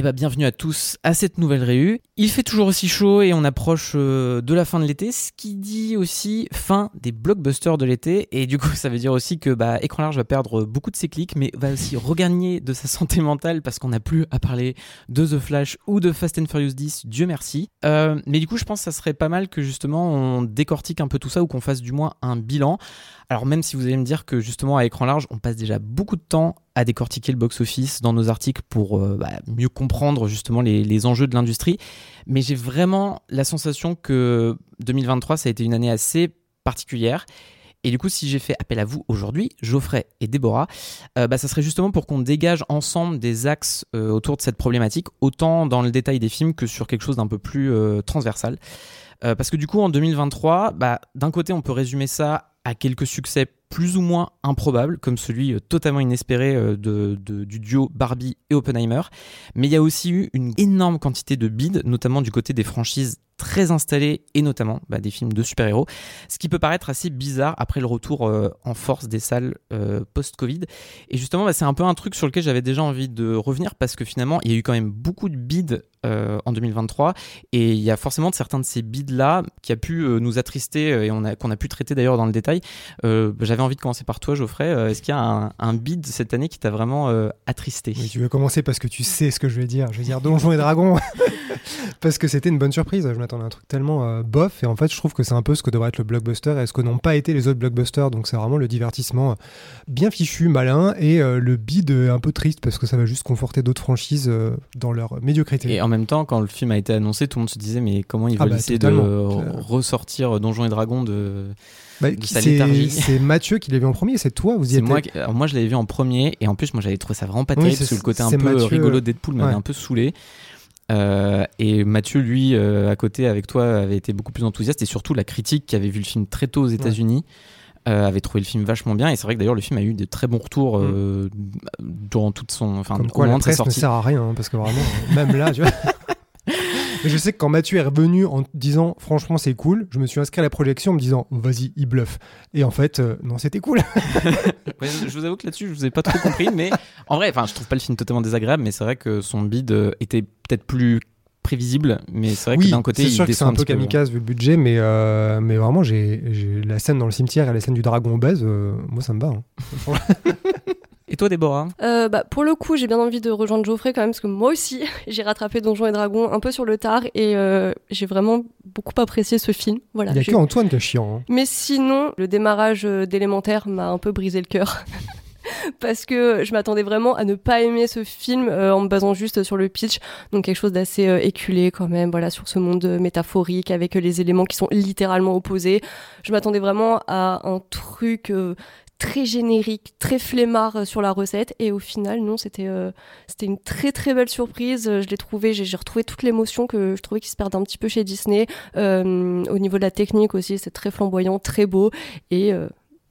Eh ben, bienvenue à tous à cette nouvelle réu. Il fait toujours aussi chaud et on approche euh, de la fin de l'été, ce qui dit aussi fin des blockbusters de l'été. Et du coup, ça veut dire aussi que bah, Écran Large va perdre beaucoup de ses clics, mais va aussi regagner de sa santé mentale parce qu'on n'a plus à parler de The Flash ou de Fast and Furious 10, Dieu merci. Euh, mais du coup, je pense que ça serait pas mal que justement on décortique un peu tout ça ou qu'on fasse du moins un bilan. Alors même si vous allez me dire que justement à écran large, on passe déjà beaucoup de temps à décortiquer le box-office dans nos articles pour euh, bah, mieux comprendre justement les, enjeux de l'industrie, mais j'ai vraiment la sensation que 2023, ça a été une année assez particulière. Et du coup, si j'ai fait appel à vous aujourd'hui, Geoffrey et Déborah, euh, bah, ça serait justement pour qu'on dégage ensemble des axes euh, autour de cette problématique, autant dans le détail des films que sur quelque chose d'un peu plus euh, transversal. Parce que du coup, en 2023, bah, d'un côté, on peut résumer ça à quelques succès plus ou moins improbables, comme celui euh, totalement inespéré euh, du duo Barbie et Oppenheimer. Mais il y a aussi eu une énorme quantité de bids, notamment du côté des franchises très installées et notamment bah, des films de super-héros, ce qui peut paraître assez bizarre après le retour euh, en force des salles post-Covid. Et justement, bah, c'est un peu un truc sur lequel j'avais déjà envie de revenir parce que finalement, il y a eu quand même beaucoup de bids euh, en 2023 et il y a forcément de certains de ces bids là qui a pu euh, nous attrister euh, et on a qu'on a pu traiter d'ailleurs dans le détail. Euh, J'avais envie de commencer par toi, Geoffrey. Est-ce qu'il y a un, un bid cette année qui t'a vraiment attristé? Mais tu veux commencer parce que tu sais ce que je vais dire. Je vais dire Donjons et Dragons. parce que c'était une bonne surprise. Je m'attendais à un truc tellement bof. Et en fait, je trouve que c'est un peu ce que devrait être le blockbuster et ce que n'ont pas été les autres blockbusters. Donc c'est vraiment le divertissement bien fichu, malin. Et le bid un peu triste parce que ça va juste conforter d'autres franchises dans leur médiocrité. Et en même temps, quand le film a été annoncé, tout le monde se disait mais comment ils Ah bah, essayer totalement. de ressortir Donjons et Dragons de. Bah, de sa c'est léthargie. c'est Mathieu qui l'a vu en premier. C'est toi, vous y moi, alors moi je l'avais vu en premier et en plus moi j'avais trouvé ça vraiment pas Oui, terrible c'est- parce que le côté un peu Mathieu, rigolo de Deadpool m'avait ouais. un peu saoulé. Euh, et Mathieu, lui, euh, à côté avec toi, avait été beaucoup plus enthousiaste et surtout la critique qui avait vu le film très tôt aux États-Unis. Euh, avait trouvé le film vachement bien et c'est vrai que d'ailleurs le film a eu de très bons retours euh, durant toute son enfin Comme quoi, la presse ne sert à rien, hein, parce que vraiment, euh, même là, tu vois. Je sais que quand Mathieu est revenu en disant franchement c'est cool, je me suis inscrit à la projection en me disant vas-y il bluffe. Et en fait euh, non c'était cool. Ouais, je vous avoue que là-dessus, je vous ai pas trop compris, mais en vrai, enfin, je trouve pas le film totalement désagréable, mais c'est vrai que son bid était peut-être plus prévisible, mais c'est vrai que oui, d'un côté, c'est il sûr que c'est un peu kamikaze vu le budget, mais euh, mais vraiment j'ai j'ai- la scène dans le cimetière et la scène du dragon obèse, euh, moi ça me va. hein. Et toi, Déborah? Euh, bah, pour le coup, j'ai bien envie de rejoindre Geoffrey quand même, parce que moi aussi, j'ai rattrapé Donjons et Dragons un peu sur le tard et euh, j'ai vraiment beaucoup apprécié ce film. Voilà. Il y a j'ai- que Antoine qui est chiant. hein. Mais sinon, le démarrage d'élémentaire m'a un peu brisé le cœur. Parce que je m'attendais vraiment à ne pas aimer ce film euh, en me basant juste sur le pitch, donc quelque chose d'assez euh, éculé quand même, voilà, sur ce monde euh, métaphorique avec les éléments qui sont littéralement opposés. Je m'attendais vraiment à un truc très générique, très flemmard sur la recette, et au final, non, c'était une très très belle surprise. Je l'ai trouvé, j'ai retrouvé toute l'émotion que je trouvais qui se perdait un petit peu chez Disney. Au niveau de la technique aussi, c'est très flamboyant, très beau, et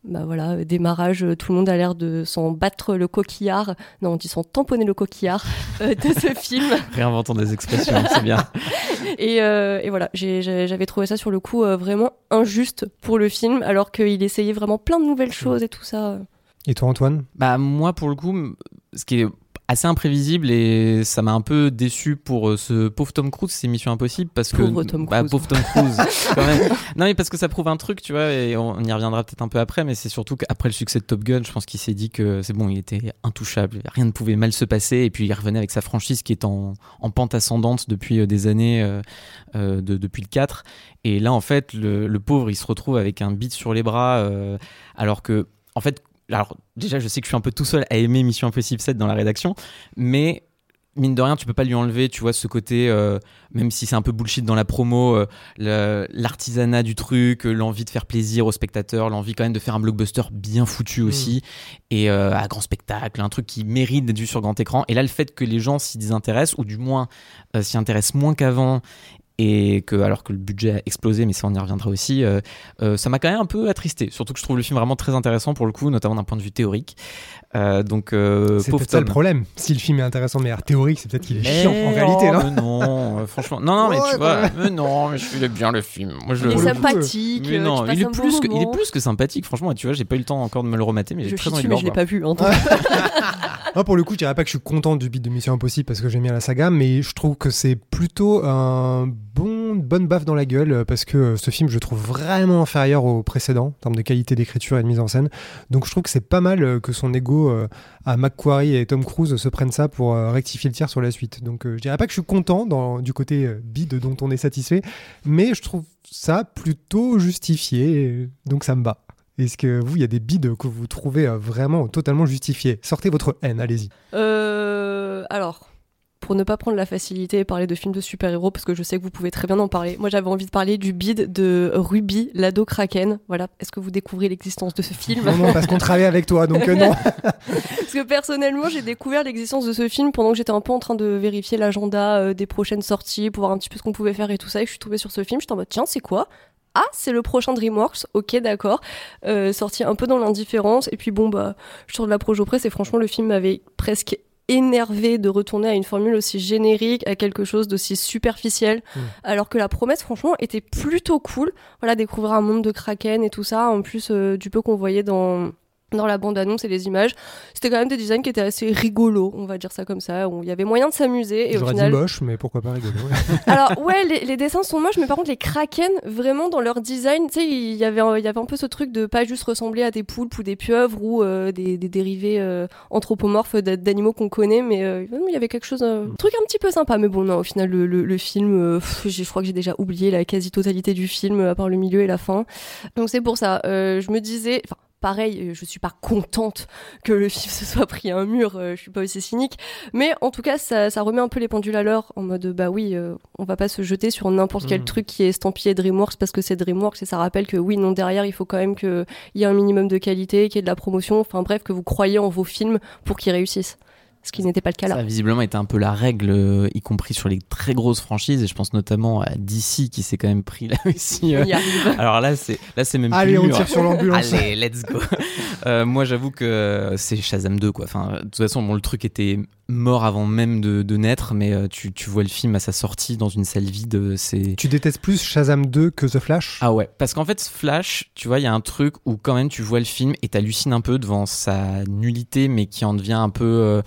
bah voilà, euh, démarrage, euh, tout le monde a l'air de s'en battre le coquillard, non, on dit s'en tamponner le coquillard euh, de ce film. Réinventons des expressions, c'est bien. Et, euh, et voilà, j'avais trouvé ça sur le coup euh, vraiment injuste pour le film, alors qu'il essayait vraiment plein de nouvelles choses et tout ça. Et toi, Antoine? Bah moi pour le coup, ce qui est assez imprévisible et ça m'a un peu déçu pour euh, ce pauvre Tom Cruise, c'est Mission Impossible parce que Pauvre Tom bah, Cruise. pauvre Tom Cruise quand même. Non mais parce que ça prouve un truc, tu vois, et on, y reviendra peut-être un peu après, mais c'est surtout qu'après le succès de Top Gun, je pense qu'il s'est dit que c'est bon, il était intouchable, rien ne pouvait mal se passer et puis il revenait avec sa franchise qui est en, en pente ascendante depuis euh, des années, euh, euh, de- depuis le 4 et là en fait le, le pauvre il se retrouve avec un beat sur les bras euh, alors que en fait alors déjà je sais que je suis un peu tout seul à aimer Mission Impossible 7 dans la rédaction mais mine de rien tu peux pas lui enlever tu vois ce côté euh, même si c'est un peu bullshit dans la promo euh, l'artisanat du truc euh, l'envie de faire plaisir aux spectateurs l'envie quand même de faire un blockbuster bien foutu aussi et à grand spectacle un truc qui mérite d'être vu sur grand écran. Et là le fait que les gens s'y désintéressent ou du moins s'y intéressent moins qu'avant et que alors que le budget a explosé mais ça on y reviendra aussi euh, euh, ça m'a quand même un peu attristé surtout que je trouve le film vraiment très intéressant pour le coup notamment d'un point de vue théorique Euh, donc euh, C'est peut-être ça le problème. Si le film est intéressant de manière théorique, c'est peut-être qu'il est Mais chiant en réalité, oh, non mais non, euh, franchement. Non, non, mais Ouais, tu vois. Mais non, mais je suis bien le film. Moi, je Il est sympathique, Mais non, il est, bon plus que, il est moment. plus que sympathique, franchement. Tu vois, j'ai pas eu le temps encore de me le remater, mais j'ai Je très suis envie de mais le je l'ai pas vu. hein. Moi, pour le coup, je dirais pas que je suis content du beat de Mission Impossible parce que j'aime bien la saga, mais je trouve que c'est plutôt un bon, bonne baffe dans la gueule euh, parce que euh, ce film, je trouve vraiment inférieur au précédent en termes de qualité d'écriture et de mise en scène. Donc, je trouve que c'est pas mal euh, que son ego à McQuarrie et Tom Cruise se prennent ça pour rectifier le tir sur la suite. Donc, je dirais pas que je suis content du côté bide dont on est satisfait, mais je trouve ça plutôt justifié. Donc, ça me bat. Est-ce que vous, il y a des bides que vous trouvez vraiment totalement justifiés? Sortez votre haine, allez-y. Euh, alors, pour ne pas prendre la facilité et parler de films de super-héros, parce que je sais que vous pouvez très bien en parler, moi j'avais envie de parler du bide de Ruby, l'ado Kraken. Voilà, est-ce que vous découvrez l'existence de ce film? Non, non, parce qu'on travaille avec toi, donc euh, non. Parce que personnellement, j'ai découvert l'existence de ce film pendant que j'étais un peu en train de vérifier l'agenda euh, des prochaines sorties pour voir un petit peu ce qu'on pouvait faire et tout ça. Et je suis tombée sur ce film. J'étais en mode, tiens, c'est quoi? Ah, c'est le prochain DreamWorks, ok, d'accord. Euh, sorti un peu dans l'indifférence. Et puis bon, bah, je sors de la projo presse et franchement, le film m'avait presque énervé de retourner à une formule aussi générique, à quelque chose d'aussi superficiel, Mm. alors que la promesse, franchement, était plutôt cool. Voilà, découvrir un monde de Kraken et tout ça, en plus euh, du peu qu'on voyait dans dans la bande-annonce et les images, c'était quand même des designs qui étaient assez rigolos, on va dire ça comme ça, où il y avait moyen de s'amuser. J'aurais final, dit moche, mais pourquoi pas rigolo. alors ouais, les, les dessins sont moches, mais par contre les kraken, vraiment dans leur design, tu sais, il y avait un- il y avait un peu ce truc de pas juste ressembler à des poulpes ou des pieuvres ou euh, des, des dérivés euh, anthropomorphes d'a- d'animaux qu'on connaît, mais euh, il y avait quelque chose, euh, un truc un petit peu sympa. Mais bon, non, au final le, le- le film, euh, pff, je crois que j'ai déjà oublié la quasi-totalité du film, à part le milieu et la fin. Donc c'est pour ça, euh, je me disais, enfin. Pareil, euh, je suis pas contente que le film se soit pris un mur, euh, je suis pas aussi cynique, mais en tout cas, ça, ça remet un peu les pendules à l'heure en mode bah oui, euh, on va pas se jeter sur n'importe quel Mhm. truc qui est estampillé DreamWorks parce que c'est DreamWorks et ça rappelle que oui, non, derrière, il faut quand même qu'il y ait un minimum de qualité, qu'il y ait de la promotion, enfin bref, que vous croyez en vos films pour qu'ils réussissent. Ce qui n'était pas le cas Ça là. a visiblement été un peu la règle, euh, y compris sur les très grosses franchises, et je pense notamment à DC qui s'est quand même pris là aussi. euh. Alors là, c'est là, c'est même Allez, plus on mûr. tire sur l'ambulance. Allez, let's go. Euh, moi, j'avoue que c'est Shazam 2, quoi. Enfin, de toute façon, bon, le truc était mort avant même de, de naître, mais tu, tu vois le film à sa sortie dans une salle vide, c'est. Tu détestes plus Shazam 2 que The Flash? Ah ouais, parce qu'en fait, Flash, tu vois, il y a un truc où quand même tu vois le film et t'hallucines un peu devant sa nullité, mais qui en devient un peu. euh,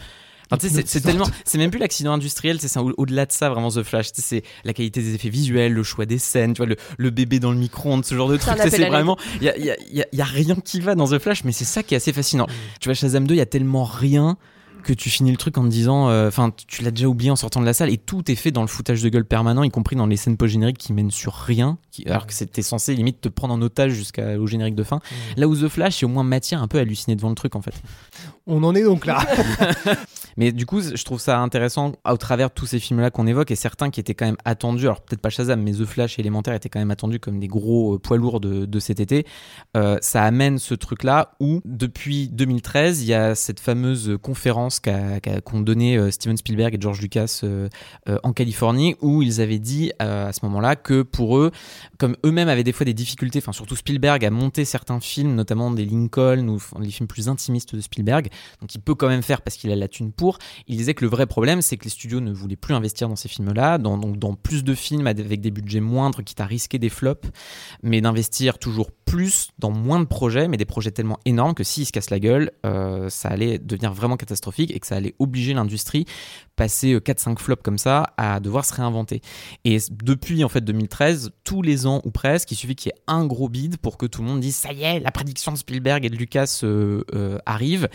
c'est- tellement, c'est même plus l'accident industriel, c'est ça, au- au-delà de ça, vraiment The Flash, c'est la qualité des effets visuels, le choix des scènes, tu vois, le, le bébé dans le micro-ondes, ce genre de truc, c'est vraiment, il y a, il y, a, il y a- il y a rien qui va dans The Flash, mais c'est ça qui est assez fascinant. Tu vois, Shazam 2, il y a tellement rien que tu finis le truc en te disant, euh, enfin, tu l'as déjà oublié en sortant de la salle et tout est fait dans le foutage de gueule permanent, y compris dans les scènes post-génériques qui mènent sur rien, qui- alors que c'était censé limite te prendre en otage jusqu'au générique de fin. Là où The Flash, a au moins matière un peu hallucinée devant le truc en fait. On en est donc là. Mais du coup, je trouve ça intéressant au travers de tous ces films-là qu'on évoque et certains qui étaient quand même attendus. Alors peut-être pas Shazam, mais The Flash et Élémentaire étaient quand même attendus comme des gros euh, poids lourds de, cet été. Euh, ça amène ce truc-là où depuis 2013, il y a cette fameuse conférence qu'a- qu'a- qu'ont donné euh, Steven Spielberg et George Lucas en Californie où ils avaient dit à ce moment-là que pour eux, comme eux-mêmes avaient des fois des difficultés, enfin surtout Spielberg à monter certains films, notamment des Lincoln ou les films plus intimistes de Spielberg, donc il peut quand même faire parce qu'il a la thune pour. Il disait que le vrai problème, c'est que les studios ne voulaient plus investir dans ces films-là, donc dans plus de films avec des budgets moindres, quitte à risquer des flops, mais d'investir toujours plus dans moins de projets, mais des projets tellement énormes que s'ils se cassent la gueule, euh, ça allait devenir vraiment catastrophique et que ça allait obliger l'industrie, passer 4-5 flops comme ça, à devoir se réinventer. Et depuis en fait 2013, tous les ans ou presque, il suffit qu'il y ait un gros bid pour que tout le monde dise ça y est, la prédiction de Spielberg et de Lucas euh, euh, arrive.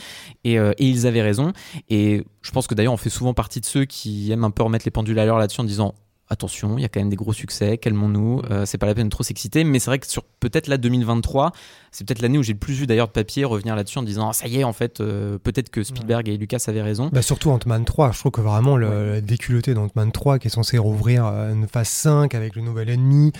Et, euh, et ils avaient raison. Et je pense que d'ailleurs on fait souvent partie de ceux qui aiment un peu remettre les pendules à l'heure là-dessus en disant attention, il y a quand même des gros succès, calmons-nous, euh, c'est pas la peine de trop s'exciter, mais c'est vrai que sur peut-être la 2023, c'est peut-être l'année où j'ai le plus vu d'ailleurs de papier revenir là-dessus en disant ah, ça y est en fait, euh, peut-être que Spielberg et Lucas avaient raison. Bah surtout Ant-Man 3, je trouve que vraiment le la déculotté d'Ant-Man 3 qui est censé rouvrir euh, une phase 5 avec le nouvel ennemi.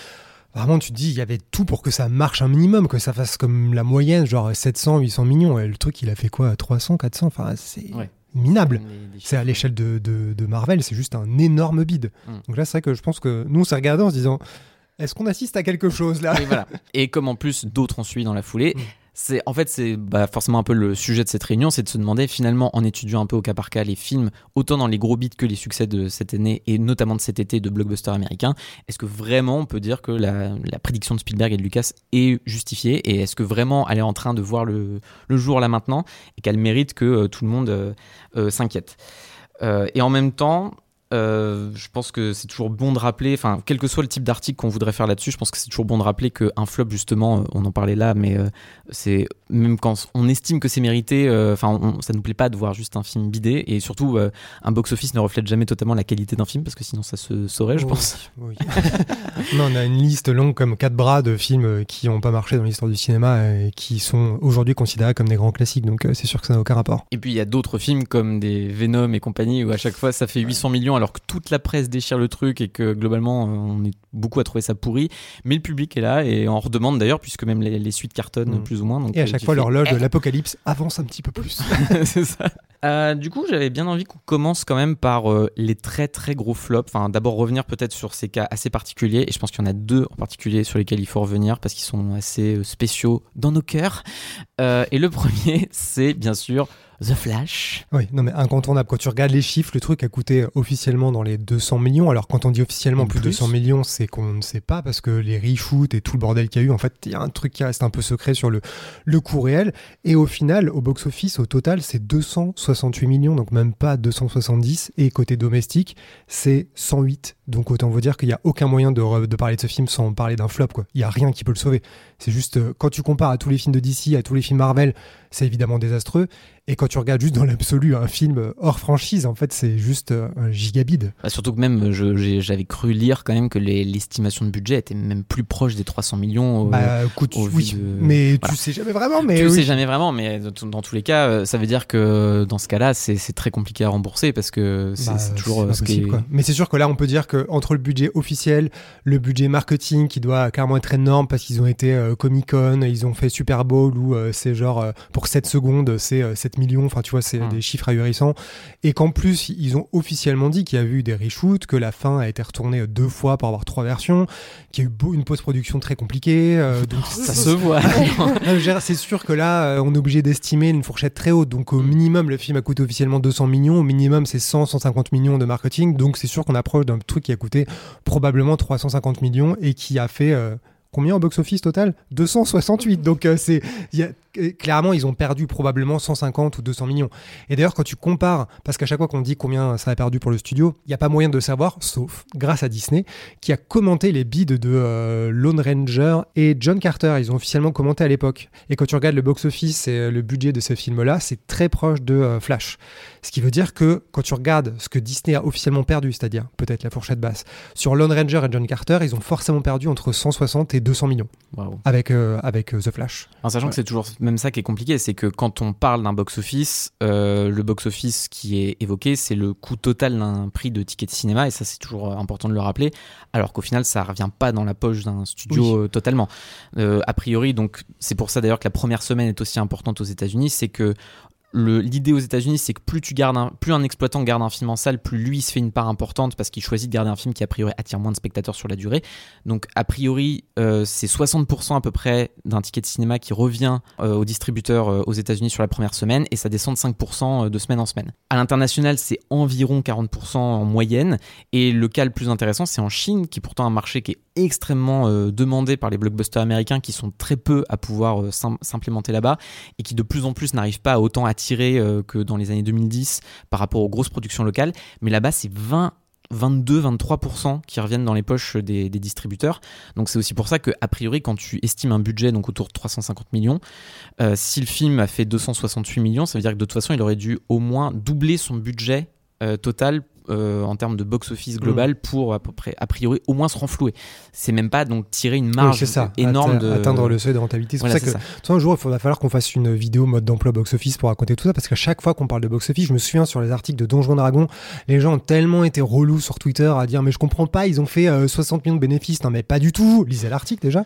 Vraiment, tu te dis, il y avait tout pour que ça marche un minimum, que ça fasse comme la moyenne, genre 700, 800 millions. Et le truc, il a fait quoi 300, 400 Enfin, c'est Ouais. Minable. C'est à l'échelle de, de- de Marvel, c'est juste un énorme bide. Mm. Donc là, c'est vrai que je pense que nous, on s'est regardé en se disant, est-ce qu'on assiste à quelque chose là? Et voilà. Et comme en plus d'autres ont suivi dans la foulée, Mm. C'est en fait c'est bah, forcément un peu le sujet de cette réunion, c'est de se demander finalement en étudiant un peu au cas par cas les films, autant dans les gros bits que les succès de cette année et notamment de cet été de blockbusters américains, est-ce que vraiment on peut dire que la, prédiction de Spielberg et de Lucas est justifiée et est-ce que vraiment elle est en train de voir le, le jour là maintenant et qu'elle mérite que euh, tout le monde euh, euh, s'inquiète? Et en même temps, euh, je pense que c'est toujours bon de rappeler, enfin, quel que soit le type d'article qu'on voudrait faire là-dessus, je pense que c'est toujours bon de rappeler qu'un flop, justement, euh, on en parlait là, mais euh, c'est même quand on estime que c'est mérité, euh, enfin, on- ça nous plaît pas de voir juste un film bidé, et surtout, euh, un box-office ne reflète jamais totalement la qualité d'un film, parce que sinon ça se saurait, je Oui, pense. oui. Non, on a une liste longue comme quatre bras de films euh, qui n'ont pas marché dans l'histoire du cinéma et qui sont aujourd'hui considérés comme des grands classiques. Donc euh, c'est sûr que ça n'a aucun rapport. Et puis il y a d'autres films comme des Venom et compagnie où à chaque fois ça fait 800 millions alors que toute la presse déchire le truc et que globalement on est beaucoup à trouver ça pourri. Mais le public est là et on redemande d'ailleurs puisque même les, les suites cartonnent Mm. plus ou moins. Donc, Et à euh, chaque fois, l'horloge de Eh, l'apocalypse avance un petit peu plus. c'est ça. Euh, du coup, j'avais bien envie qu'on commence quand même par euh, les très très gros flops. Enfin, d'abord revenir peut-être sur ces cas assez particuliers. Et je pense qu'il y en a deux en particulier sur lesquels il faut revenir parce qu'ils sont assez spéciaux dans nos cœurs. Euh, et le premier, c'est bien sûr The Flash. Oui, non mais incontournable. Quand tu regardes les chiffres, le truc a coûté officiellement dans les 200 millions. Alors quand on dit officiellement En plus de plus. 200 millions, c'est qu'on ne sait pas parce que les reshoots et tout le bordel qu'il y a eu, en fait, il y a un truc qui reste un peu secret sur le, le coût réel. Et au final, au box-office, au total, c'est 268 millions, donc même pas 270. Et côté domestique, c'est 108. Donc autant vous dire qu'il n'y a aucun moyen de, parler de ce film sans parler d'un flop. quoi. Il n'y a rien qui peut le sauver. C'est juste, euh, quand tu compares à tous les films de DC, à tous les films Marvel, c'est évidemment désastreux. Et quand tu regardes juste dans l'absolu un film hors franchise, en fait, c'est juste euh, un gigabide. Bah, surtout que même, j'avais cru lire quand même que les- l'estimation de budget était même plus proche des 300 millions. au- bah, écoute, au oui, de- mais voilà. tu sais jamais vraiment. Mais tu oui. sais jamais vraiment, mais dans, dans tous les cas, euh, ça veut dire que dans ce cas-là, c'est très compliqué à rembourser parce que c'est Bah, toujours euh, ce qui. Mais c'est sûr que là, on peut dire que entre le budget officiel, le budget marketing qui doit carrément être énorme parce qu'ils ont été euh, Comic Con, ils ont fait Super Bowl où euh, c'est genre euh, pour 7 secondes, c'est euh, 7 millions. Enfin, tu vois, c'est Hmm. des chiffres ahurissants. Et qu'en plus, ils ont officiellement dit qu'il y a eu des reshoots, que la fin a été retournée deux fois pour avoir trois versions, qu'il y a eu une post-production très compliquée. donc Ça se voit. C'est sûr que là, on est obligé d'estimer une fourchette très haute. Donc, au minimum, le film a coûté officiellement 200 millions. Au minimum, c'est 100, 150 millions de marketing. Donc, c'est sûr qu'on approche d'un truc qui a coûté probablement 350 millions et qui a fait. Combien au box-office total? 268. Donc, euh, c'est. euh, Clairement, ils ont perdu probablement 150 ou 200 millions. Et d'ailleurs, quand tu compares, parce qu'à chaque fois qu'on dit combien ça a perdu pour le studio, il n'y a pas moyen de savoir, sauf grâce à Disney, qui a commenté les bids de euh, Lone Ranger et John Carter. Ils ont officiellement commenté à l'époque. Et quand tu regardes le box-office et euh, le budget de ce film-là, c'est très proche de Flash. Ce qui veut dire que quand tu regardes ce que Disney a officiellement perdu, c'est-à-dire peut-être la fourchette basse, sur Lone Ranger et John Carter, ils ont forcément perdu entre 160 et 200 millions avec, euh, avec euh, The Flash. En sachant Ouais. que c'est toujours même ça qui est compliqué, c'est que quand on parle d'un box-office, euh, le box-office qui est évoqué, c'est le coût total d'un prix de ticket de cinéma, et ça c'est toujours important de le rappeler, alors qu'au final ça revient pas dans la poche d'un studio totalement. A priori, donc c'est pour ça d'ailleurs que la première semaine est aussi importante aux États-Unis, c'est que l'idée aux États-Unis, c'est que plus un, exploitant garde un film en salle, plus lui se fait une part importante parce qu'il choisit de garder un film qui a priori attire moins de spectateurs sur la durée. Donc a priori, euh, c'est 60% à peu près d'un ticket de cinéma qui revient euh, aux distributeurs euh, aux États-Unis sur la première semaine et ça descend de 5% de semaine en semaine. À l'international, c'est environ 40% en moyenne et le cas le plus intéressant, c'est en Chine, qui est pourtant un marché qui est extrêmement euh, demandé par les blockbusters américains qui sont très peu à pouvoir euh, s'im- s'implémenter là-bas et qui de plus en plus n'arrivent pas à autant attirer euh, que dans les années 2010 par rapport aux grosses productions locales. Mais là-bas, c'est 20 22-23% qui reviennent dans les poches des, des distributeurs. Donc c'est aussi pour ça que a priori quand tu estimes un budget donc autour de 350 millions, euh, si le film a fait 268 millions, ça veut dire que de toute façon il aurait dû au moins doubler son budget euh, total euh, en termes de box-office global pour à peu près a priori au moins se renflouer. C'est même pas donc tirer une Oui, marge c'est ça, énorme atte- de atteindre le seuil de rentabilité. C'est Voilà, pour ça que ça. Toi, un jour, il va falloir qu'on fasse une vidéo mode d'emploi box-office pour raconter tout ça, parce qu'à chaque fois qu'on parle de box-office, je me souviens sur les articles de Donjon Dragon, les gens ont tellement été relous sur Twitter à dire mais je comprends pas, ils ont fait euh, 60 millions de bénéfices. Non mais pas du tout. Lisez l'article déjà.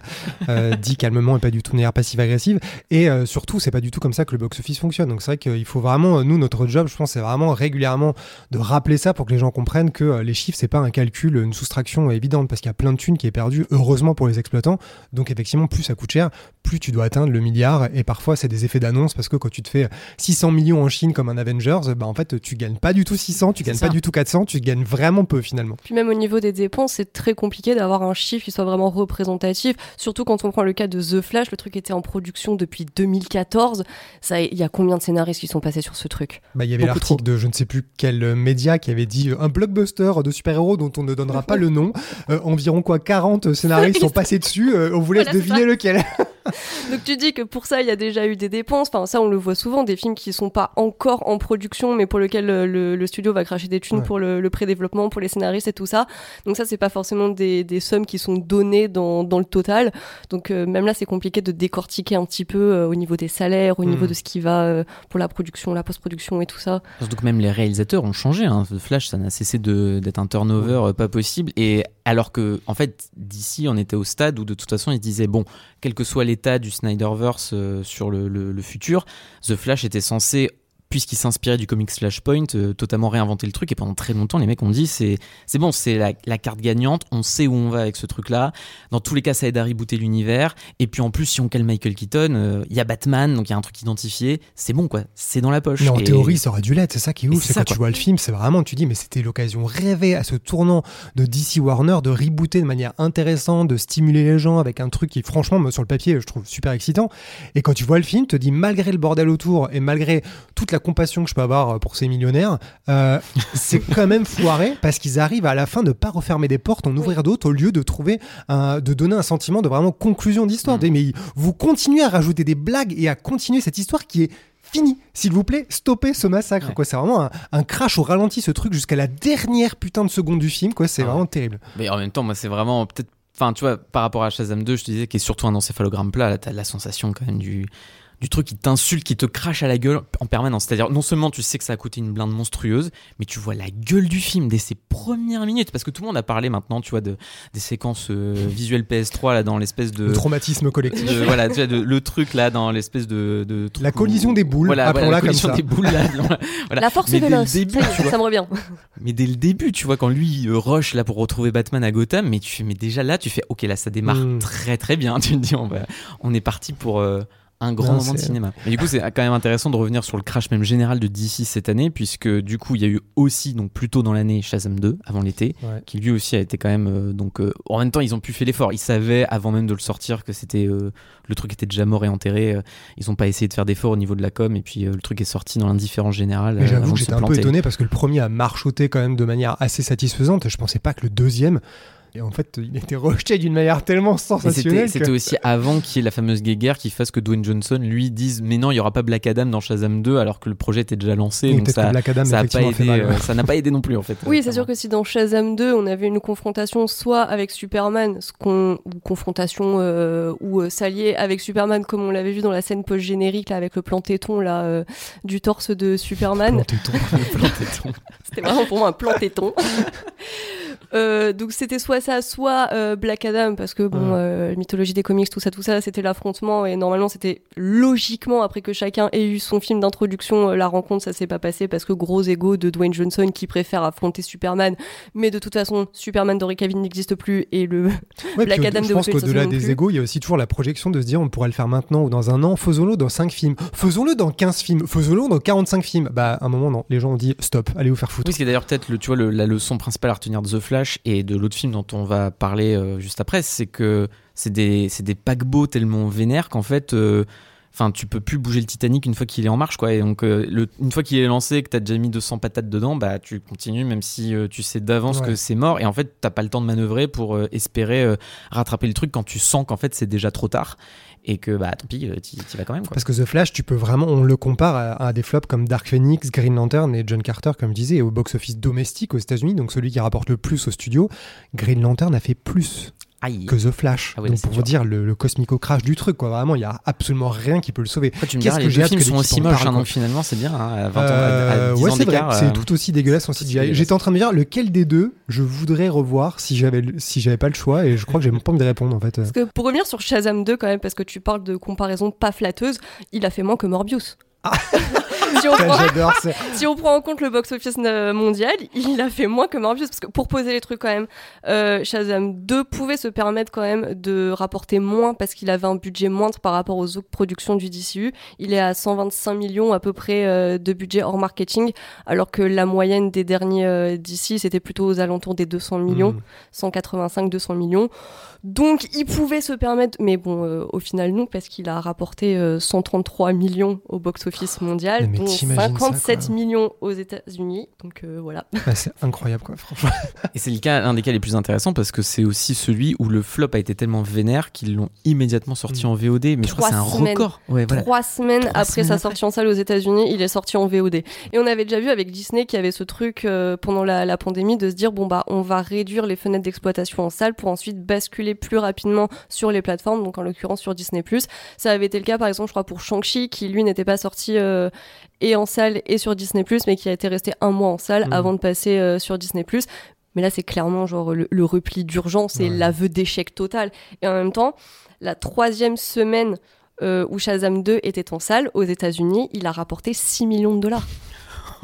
Euh, dit calmement et pas du tout de manière passive-agressive. Et euh, surtout, c'est pas du tout comme ça que le box-office fonctionne. Donc c'est vrai qu'il faut vraiment, euh, nous, notre job, je pense, c'est vraiment régulièrement de rappeler ça pour que les gens comprennent que euh, les chiffres, c'est pas un calcul, une soustraction évidente, parce qu'il y a plein de thunes qui est perdue, heureusement pour les exploitants. Donc effectivement, plus ça coûte cher, plus tu dois atteindre le milliard. Et parfois, c'est des effets d'annonce parce que quand tu te fais 600 millions en Chine comme un Avengers, bah en fait, tu gagnes pas du tout 600, tu gagnes ça. pas du tout 400, tu gagnes vraiment peu finalement. Puis même au niveau des dépenses, c'est très compliqué d'avoir un chiffre qui soit vraiment représentatif. Surtout quand on prend le cas de The Flash, le truc était en production depuis 2014. Ça, il y a combien de scénaristes qui sont passés sur ce truc? Bah, il y avait l'article de je ne sais plus quel euh, média qui avait dit euh, un blockbuster de super-héros dont on ne donnera pas le nom. Euh, environ quoi 40 scénaristes sont passés dessus. euh, on vous laisse Voilà, deviner lequel. Donc tu dis que pour ça, il y a déjà eu des dépenses. Enfin, ça, on le voit souvent, des films qui sont pas encore en production, mais pour lesquels euh, le, le studio va cracher des thunes Ouais. pour le, le pré-développement, pour les scénaristes et tout ça. Donc ça, c'est pas forcément des, des sommes qui sont données dans, dans le total. Donc euh, même là, c'est compliqué de décortiquer un petit peu euh, au niveau des salaires, au niveau Mm. de ce qui va euh, pour la production, la post-production et tout ça. Surtout que même les réalisateurs ont changé. Hein. Flash, ça n'a cessé d'être un turnover pas possible. Et alors que, en fait, d'ici, on était au stade où de toute façon, ils se disaient bon, quel que soit l'état du Snyderverse euh, sur le, futur, The Flash était censé puisqu'il s'inspirait du comics Flashpoint, euh, totalement réinventer le truc. Et pendant très longtemps, les mecs ont dit c'est c'est bon, c'est la, la carte gagnante, on sait où on va avec ce truc-là. Dans tous les cas, ça aide à rebooter l'univers. Et puis en plus, si on cale Michael Keaton, euh, il y a Batman, donc il y a un truc identifié. C'est bon, quoi. C'est dans la poche. Mais en Et- théorie, ça aurait dû l'être. C'est ça qui est ouf. c'est quand tu vois le film, c'est vraiment, tu dis, mais c'était l'occasion rêvée à ce tournant de DC Warner de rebooter de manière intéressante, de stimuler les gens avec un truc qui, franchement, me- sur le papier, je trouve super excitant. Et quand tu vois le film, tu te dis, malgré le bordel autour et malgré toute la compassion que je peux avoir euh, pour ces millionnaires, euh, c'est quand même foiré parce qu'ils arrivent à la fin de pas refermer des portes, en ouvrir d'autres au lieu de trouver, un, de donner un sentiment de vraiment conclusion d'histoire. Mm. Mais vous continuez à rajouter des blagues et à continuer cette histoire qui est fini. S'il vous plaît, stoppez ce massacre. Ouais. Quoi, c'est vraiment un, un crash au ralenti, ce truc jusqu'à la dernière putain de seconde du film. Quoi, c'est Ah ouais. vraiment terrible. Mais en même temps, moi, c'est vraiment peut-être. Enfin, tu vois, par rapport à Shazam 2, je te disais qu'il est surtout un encéphalogramme plat. Là, t'as la sensation quand même du, du truc qui t'insulte, qui te crache à la gueule en permanence. C'est-à-dire, non seulement tu sais que ça a coûté une blinde monstrueuse, mais tu vois la gueule du film dès ses premières minutes. Parce que tout le monde a parlé maintenant, tu vois, de, des séquences euh, visuelles PS3, là, dans l'espèce de. Le traumatisme collectif. de- voilà, tu vois, de- le truc là, dans l'espèce de. de truc La où- collision des boules, Voilà, appelons-la voilà, la comme collision ça. des boules là. voilà. La force Mais dès le véloce, début, ça, vois. me revient. Mais dès le début, tu vois, quand lui euh, rush là pour retrouver Batman à Gotham, mais tu fais, mais déjà là, tu fais, ok, là, ça démarre Mm. très très bien. Tu te dis, on, va, on est parti pour euh, un grand Non, moment de cinéma. Mais du coup, c'est quand même intéressant de revenir sur le crash même général de DC cette année, puisque du coup, il y a eu aussi, donc plus tôt dans l'année, Shazam 2, avant l'été, Ouais. qui lui aussi a été quand même. euh, donc, euh, en même temps, ils ont pu faire l'effort. Ils savaient avant même de le sortir que c'était euh, le truc était déjà mort et enterré. Ils ont pas essayé de faire d'efforts au niveau de la com, et puis euh, le truc est sorti dans l'indifférence générale. Mais j'avoue que j'étais un peu étonné parce que le premier a marchoté quand même de manière assez satisfaisante. Je pensais pas que le deuxième Et en fait, il était rejeté d'une manière tellement sensationnelle. C'était que- aussi avant qu'il y ait la fameuse guéguerre qui fasse que Dwayne Johnson lui dise mais non il y aura pas Black Adam dans Shazam 2 alors que le projet était déjà lancé Et donc peut-être ça que Black Adam, ça a pas euh, n'a pas aidé non plus en fait Oui, euh, c'est sûr que si dans Shazam 2, on avait une confrontation soit avec Superman, ce qu'on ou confrontation euh, ou euh, s'allier avec Superman comme on l'avait vu dans la scène post-générique avec le plan téton là euh, du torse de Superman. Planté-ton. Planté-ton. C'était vraiment pour moi un plan téton. Euh, donc c'était soit ça, soit euh, Black Adam parce que bon, euh, mythologie des comics, tout ça, tout ça, c'était l'affrontement et normalement c'était logiquement après que chacun ait eu son film d'introduction, euh, la rencontre, ça s'est pas passé parce que gros ego de Dwayne Johnson qui préfère affronter Superman, mais de toute façon Superman d'Henry Cavill n'existe plus et le Ouais, Black Adam de je pense qu'au-delà des égos, il y a aussi toujours la projection de se dire on pourrait le faire maintenant ou dans un an, faisons-le dans 5 films, faisons-le dans 15 films, faisons-le dans 45 films. Bah, à un moment, non. Les gens ont dit stop, allez vous faire foutre. Oui, ce qui est d'ailleurs peut-être le, tu vois, le- la leçon principale à retenir de The Flash et de l'autre film dont on va parler euh, juste après, c'est que c'est des, c'est des paquebots tellement vénères qu'en fait, euh, enfin, tu peux plus bouger le Titanic une fois qu'il est en marche, quoi. Et donc, euh, le- une fois qu'il est lancé, et que t'as déjà mis 200 patates dedans, bah, tu continues même si tu sais d'avance Ouais. que c'est mort. Et en fait, t'as pas le temps de manœuvrer pour espérer rattraper le truc quand tu sens qu'en fait c'est déjà trop tard et que bah tant pis, euh, t'y vas quand même. Parce que The Flash, tu peux vraiment, on le compare à, à des flops comme Dark Phoenix, Green Lantern et John Carter, comme je disais, au box-office domestique aux États-Unis, donc celui qui rapporte le plus au studio. Green Lantern a fait plus Aïe. que The Flash. Ah donc pour vous dire le, le cosmico-crash du truc, quoi. Vraiment, il y a absolument rien qui peut le sauver. Après, tu me Qu'est-ce diras, que les j'ai deux hâte films que sont aussi moches, hein, donc finalement c'est bien, hein, à 20 ans, à- à Euh, 10 ouais, ans c'est vrai, c'est euh, tout aussi dégueulasse en c'est CGI. J'étais en train de me dire lequel des deux je voudrais revoir si j'avais si j'avais pas le choix et je crois que j'ai même pas envie de répondre en fait. Parce que pour revenir sur Shazam 2 quand même, parce que tu parles de comparaison pas flatteuse, il a fait moins que Morbius. Si, on prend, J'adore ça. si on prend en compte le box-office euh, mondial, il a fait moins que Morbius. Parce que pour poser les trucs quand même, euh, Shazam 2 pouvait se permettre quand même de rapporter moins parce qu'il avait un budget moindre par rapport aux autres productions du DCU. Il est à 125 millions à peu près euh, de budget hors marketing, alors que la moyenne des derniers euh, DC c'était plutôt aux alentours des 200 millions. Mm. 185-200 millions. Donc il pouvait se permettre, mais bon, euh, au final non, parce qu'il a rapporté euh, 133 millions au box-office mondial, Mais dont t'imagines ça, 57 quoi. millions aux États-Unis. Donc euh, voilà. Ah, c'est incroyable quoi, franchement. Et c'est le cas, l'un des cas les plus intéressants parce que c'est aussi celui où le flop a été tellement vénère qu'ils l'ont immédiatement sorti Mm. en VOD. Mais je crois que c'est un semaines. record. Ouais, voilà. Trois semaines Trois après semaines sa après. sortie en salle aux États-Unis, il est sorti en VOD. Et on avait déjà vu avec Disney qui avait ce truc euh, pendant la, la pandémie de se dire bon bah on va réduire les fenêtres d'exploitation en salle pour ensuite basculer plus rapidement sur les plateformes, donc en l'occurrence sur Disney+. Ça avait été le cas par exemple je crois pour Shang-Chi qui lui n'était pas sorti euh, et en salle et sur Disney+, mais qui a été resté un mois en salle Mhm. avant de passer euh, sur Disney+. Mais là, c'est clairement genre le, le repli d'urgence et Ouais. l'aveu d'échec total. Et en même temps, la troisième semaine euh, où Shazam 2 était en salle aux États-Unis, il a rapporté 6 millions de dollars.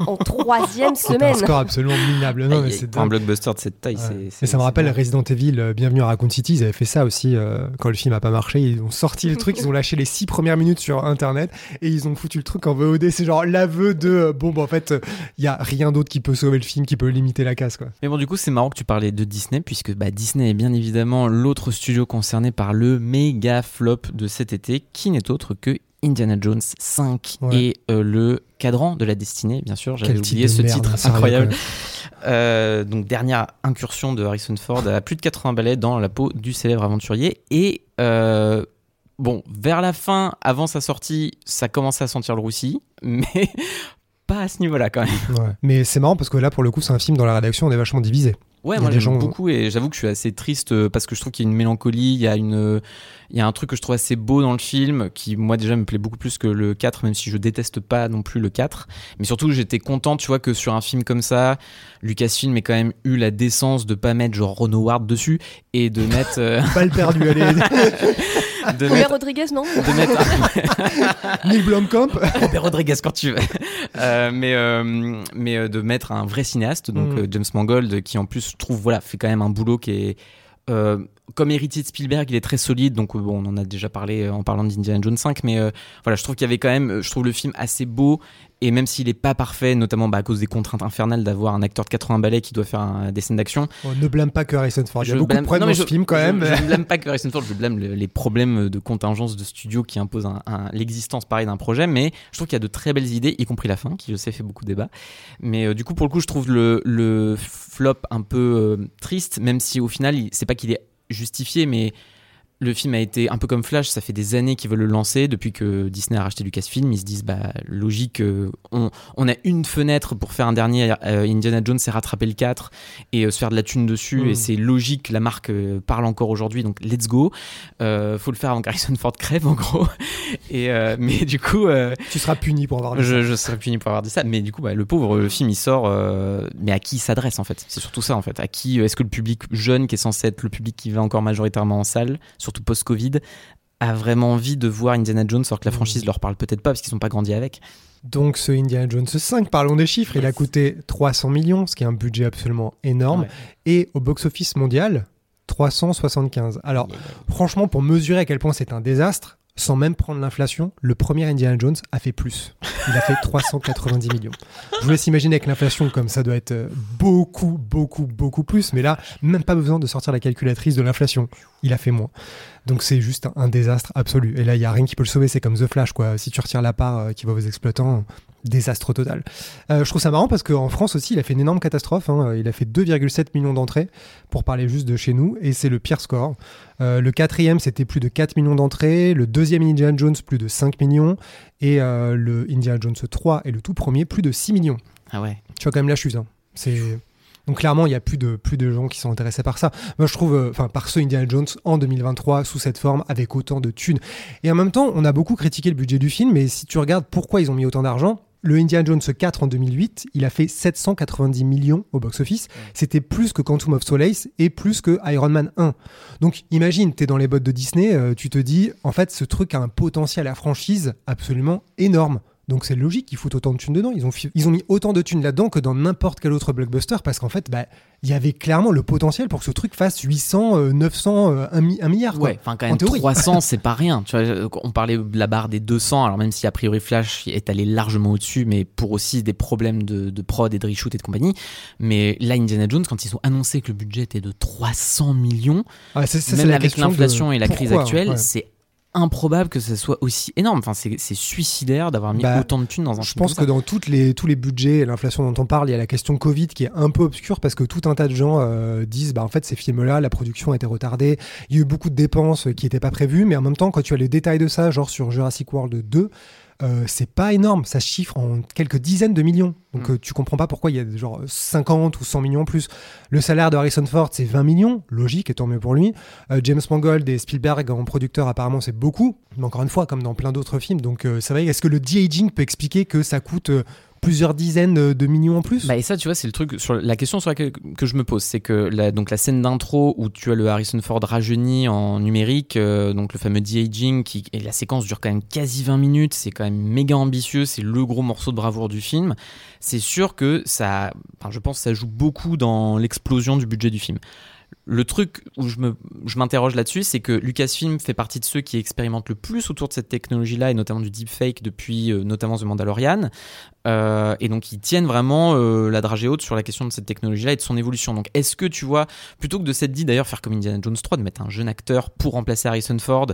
En troisième C'est un semaine. score absolument minable. Non, mais Et c'est pour un blockbuster de cette taille, Ouais. c'est- ça me rappelle. Resident Evil, euh, Bienvenue à Raccoon City, ils avaient fait ça aussi euh, quand le film a pas marché. Ils ont sorti le truc, ils ont lâché les six premières minutes sur internet et ils ont foutu le truc en VOD. C'est genre l'aveu de euh, bon, bah en fait, il y a rien d'autre qui peut sauver le film, qui peut limiter la casse quoi. Mais bon, du coup, c'est marrant que tu parlais de Disney, puisque bah, Disney est bien évidemment l'autre studio concerné par le méga flop de cet été, qui n'est autre que Indiana Jones 5 Ouais. et euh, le cadran de la destinée, bien sûr. J'avais oublié ce merde, titre incroyable. Euh, donc, dernière incursion de Harrison Ford à plus de 80 balais dans la peau du célèbre aventurier. Et euh, bon, vers la fin, avant sa sortie, ça commençait à sentir le roussi, mais pas à ce niveau-là quand même. Ouais. Mais c'est marrant parce que là, pour le coup, c'est un film dans la rédaction, on est vachement divisé. Ouais, moi j'aime beaucoup et j'avoue que je suis assez triste euh, parce que je trouve qu'il y a une mélancolie, il y a une euh, il y a un truc que je trouve assez beau dans le film qui moi déjà me plaît beaucoup plus que le 4 même si je déteste pas non plus le 4 mais surtout j'étais content tu vois que sur un film comme ça Lucasfilm ait quand même eu la décence de pas mettre genre Ron Howard dessus et de mettre euh, Balle perdue, allez. de Robert mettre Rodriguez, non de mettre Neil Blomkamp. Robert Rodriguez quand tu veux. Euh, mais euh, mais euh, de mettre un vrai cinéaste, donc Mm. euh, James Mangold, qui en plus je trouve voilà fait quand même un boulot qui est euh, comme héritier de Spielberg, il est très solide, donc bon, on en a déjà parlé en parlant d'Indiana Jones 5, mais euh, voilà, je trouve qu'il y avait quand même, je trouve le film assez beau, et même s'il est pas parfait, notamment bah, à cause des contraintes infernales d'avoir un acteur de 80 balais qui doit faire un- des scènes d'action. On ne blâme pas que Harrison Ford. Il y a Je beaucoup blâme- de problèmes dans ce je- film quand je- même. Je ne blâme pas que Harrison Ford, je blâme le- les problèmes de contingence de studio qui imposent un- un- l'existence pareil d'un projet, mais je trouve qu'il y a de très belles idées, y compris la fin, qui je sais fait beaucoup de débats. Mais euh, du coup, pour le coup, je trouve le, le flop un peu euh, triste, même si au final, il- c'est pas qu'il est justifié, mais le film a été un peu comme Flash, ça fait des années qu'ils veulent le lancer. Depuis que Disney a racheté Lucasfilm, ils se disent bah logique, euh, on, on a une fenêtre pour faire un dernier euh, Indiana Jones, c'est rattraper le 4 et euh, se faire de la thune dessus. Mm. Et c'est logique, la marque euh, parle encore aujourd'hui, donc let's go. Faut le faire avant qu'Harrison Ford crève en gros. Et mais du coup, Tu seras puni pour avoir dit ça. je, je serais puni pour avoir dit ça, mais du coup, bah, le pauvre le film il sort, mais à qui il s'adresse en fait? C'est surtout ça en fait. À qui est-ce que le public jeune, qui est censé être le public qui va encore majoritairement en salle, surtout post-Covid, a vraiment envie de voir Indiana Jones alors que la Mm. franchise leur parle peut-être pas parce qu'ils sont pas grandis avec. Donc ce Indiana Jones 5, parlons des chiffres, il a coûté 300 millions, ce qui est un budget absolument énorme, Ouais. et au box-office mondial, 375. Alors franchement, pour mesurer à quel point c'est un désastre, sans même prendre l'inflation, le premier Indiana Jones a fait plus. Il a fait 390 millions. Je vous laisse imaginer avec l'inflation comme ça doit être euh, beaucoup, beaucoup, beaucoup plus, mais là, même pas besoin de sortir la calculatrice de l'inflation. Il a fait moins. Donc c'est juste un, un désastre absolu. Et là, il y a rien qui peut le sauver. C'est comme The Flash, quoi. Si tu retires la part euh, qui va aux exploitants, désastre total. Euh, je trouve ça marrant parce qu'en France aussi, il a fait une énorme catastrophe. hein. Il a fait 2,7 millions d'entrées, pour parler juste de chez nous, et c'est le pire score. Euh, le quatrième, c'était plus de 4 millions d'entrées. Le deuxième Indiana Jones, plus de 5 millions. Et le Indiana Jones 3 et le tout premier, plus de 6 millions. Ah ouais. Tu vois quand même la chute. hein. C'est donc clairement il y a plus de plus de gens qui sont intéressés par ça. Moi je trouve, euh, enfin par ce Indiana Jones en 2023 sous cette forme avec autant de thunes. Et en même temps on a beaucoup critiqué le budget du film, mais si tu regardes pourquoi ils ont mis autant d'argent. Le Indiana Jones 4 en 2008, il a fait 790 millions au box-office. C'était plus que Quantum of Solace et plus que Iron Man 1. Donc imagine, tu es dans les bottes de Disney, euh, tu te dis, en fait, ce truc a un potentiel à franchise absolument énorme. Donc c'est logique qu'ils foutent autant de thunes dedans. Ils ont, ils ont mis autant de thunes là-dedans que dans n'importe quel autre blockbuster parce qu'en fait, bah, il y avait clairement le potentiel pour que ce truc fasse 800, euh, 900, euh, 1, mi- un milliard. quoi. Ouais, enfin quand même théorie. 300 c'est pas rien. Tu vois, on parlait de la barre des 200, alors même si a priori Flash est allé largement au-dessus, mais pour aussi des problèmes de, de prod et de reshoot et de compagnie. Mais là, Indiana Jones, quand ils ont annoncé que le budget était de 300 millions, Ah, ça, même avec de l'inflation et la crise actuelle, ouais. c'est improbable que ce soit aussi énorme. Enfin, c'est suicidaire d'avoir mis Bah, autant de thunes dans un Je film pense que dans toutes les, tous les budgets et l'inflation dont on parle, il y a la question Covid qui est un peu obscure parce que tout un tas de gens euh, disent bah, en fait, ces films-là, la production a été retardée, il y a eu beaucoup de dépenses qui n'étaient pas prévues, mais en même temps, quand tu as les détails de ça, genre sur Jurassic World 2, euh, c'est pas énorme, ça se chiffre en quelques dizaines de millions. Donc Mm. euh, tu comprends pas pourquoi il y a genre 50 ou 100 millions en plus. Le salaire de Harrison Ford, c'est 20 millions, logique, et tant mieux pour lui. Euh, James Mangold et Spielberg en producteur, apparemment, c'est beaucoup. Mais encore une fois, comme dans plein d'autres films. Donc euh, c'est vrai, est-ce que le de-aging peut expliquer que ça coûte euh, plusieurs dizaines euh, de millions en plus? Bah et ça, tu vois, c'est le truc sur la question sur laquelle que je me pose, c'est que la, donc la scène d'intro où tu as le Harrison Ford rajeuni en numérique, euh, donc le fameux de-aging, qui et la séquence dure quand même quasi 20 minutes, c'est quand même méga ambitieux, c'est le gros morceau de bravoure du film. C'est sûr que ça, je pense, ça joue beaucoup dans l'explosion du budget du film. Le truc où je je m'interroge là-dessus, c'est que Lucasfilm fait partie de ceux qui expérimentent le plus autour de cette technologie-là et notamment du deepfake depuis euh, notamment The Mandalorian. Euh, et donc ils tiennent vraiment euh, la dragée haute sur la question de cette technologie-là et de son évolution. Donc est-ce que tu vois, plutôt que de s'être dit d'ailleurs faire comme Indiana Jones 3, de mettre un jeune acteur pour remplacer Harrison Ford,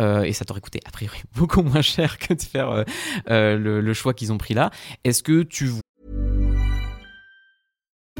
euh, et ça t'aurait coûté a priori beaucoup moins cher que de faire le, le choix qu'ils ont pris là, est-ce que tu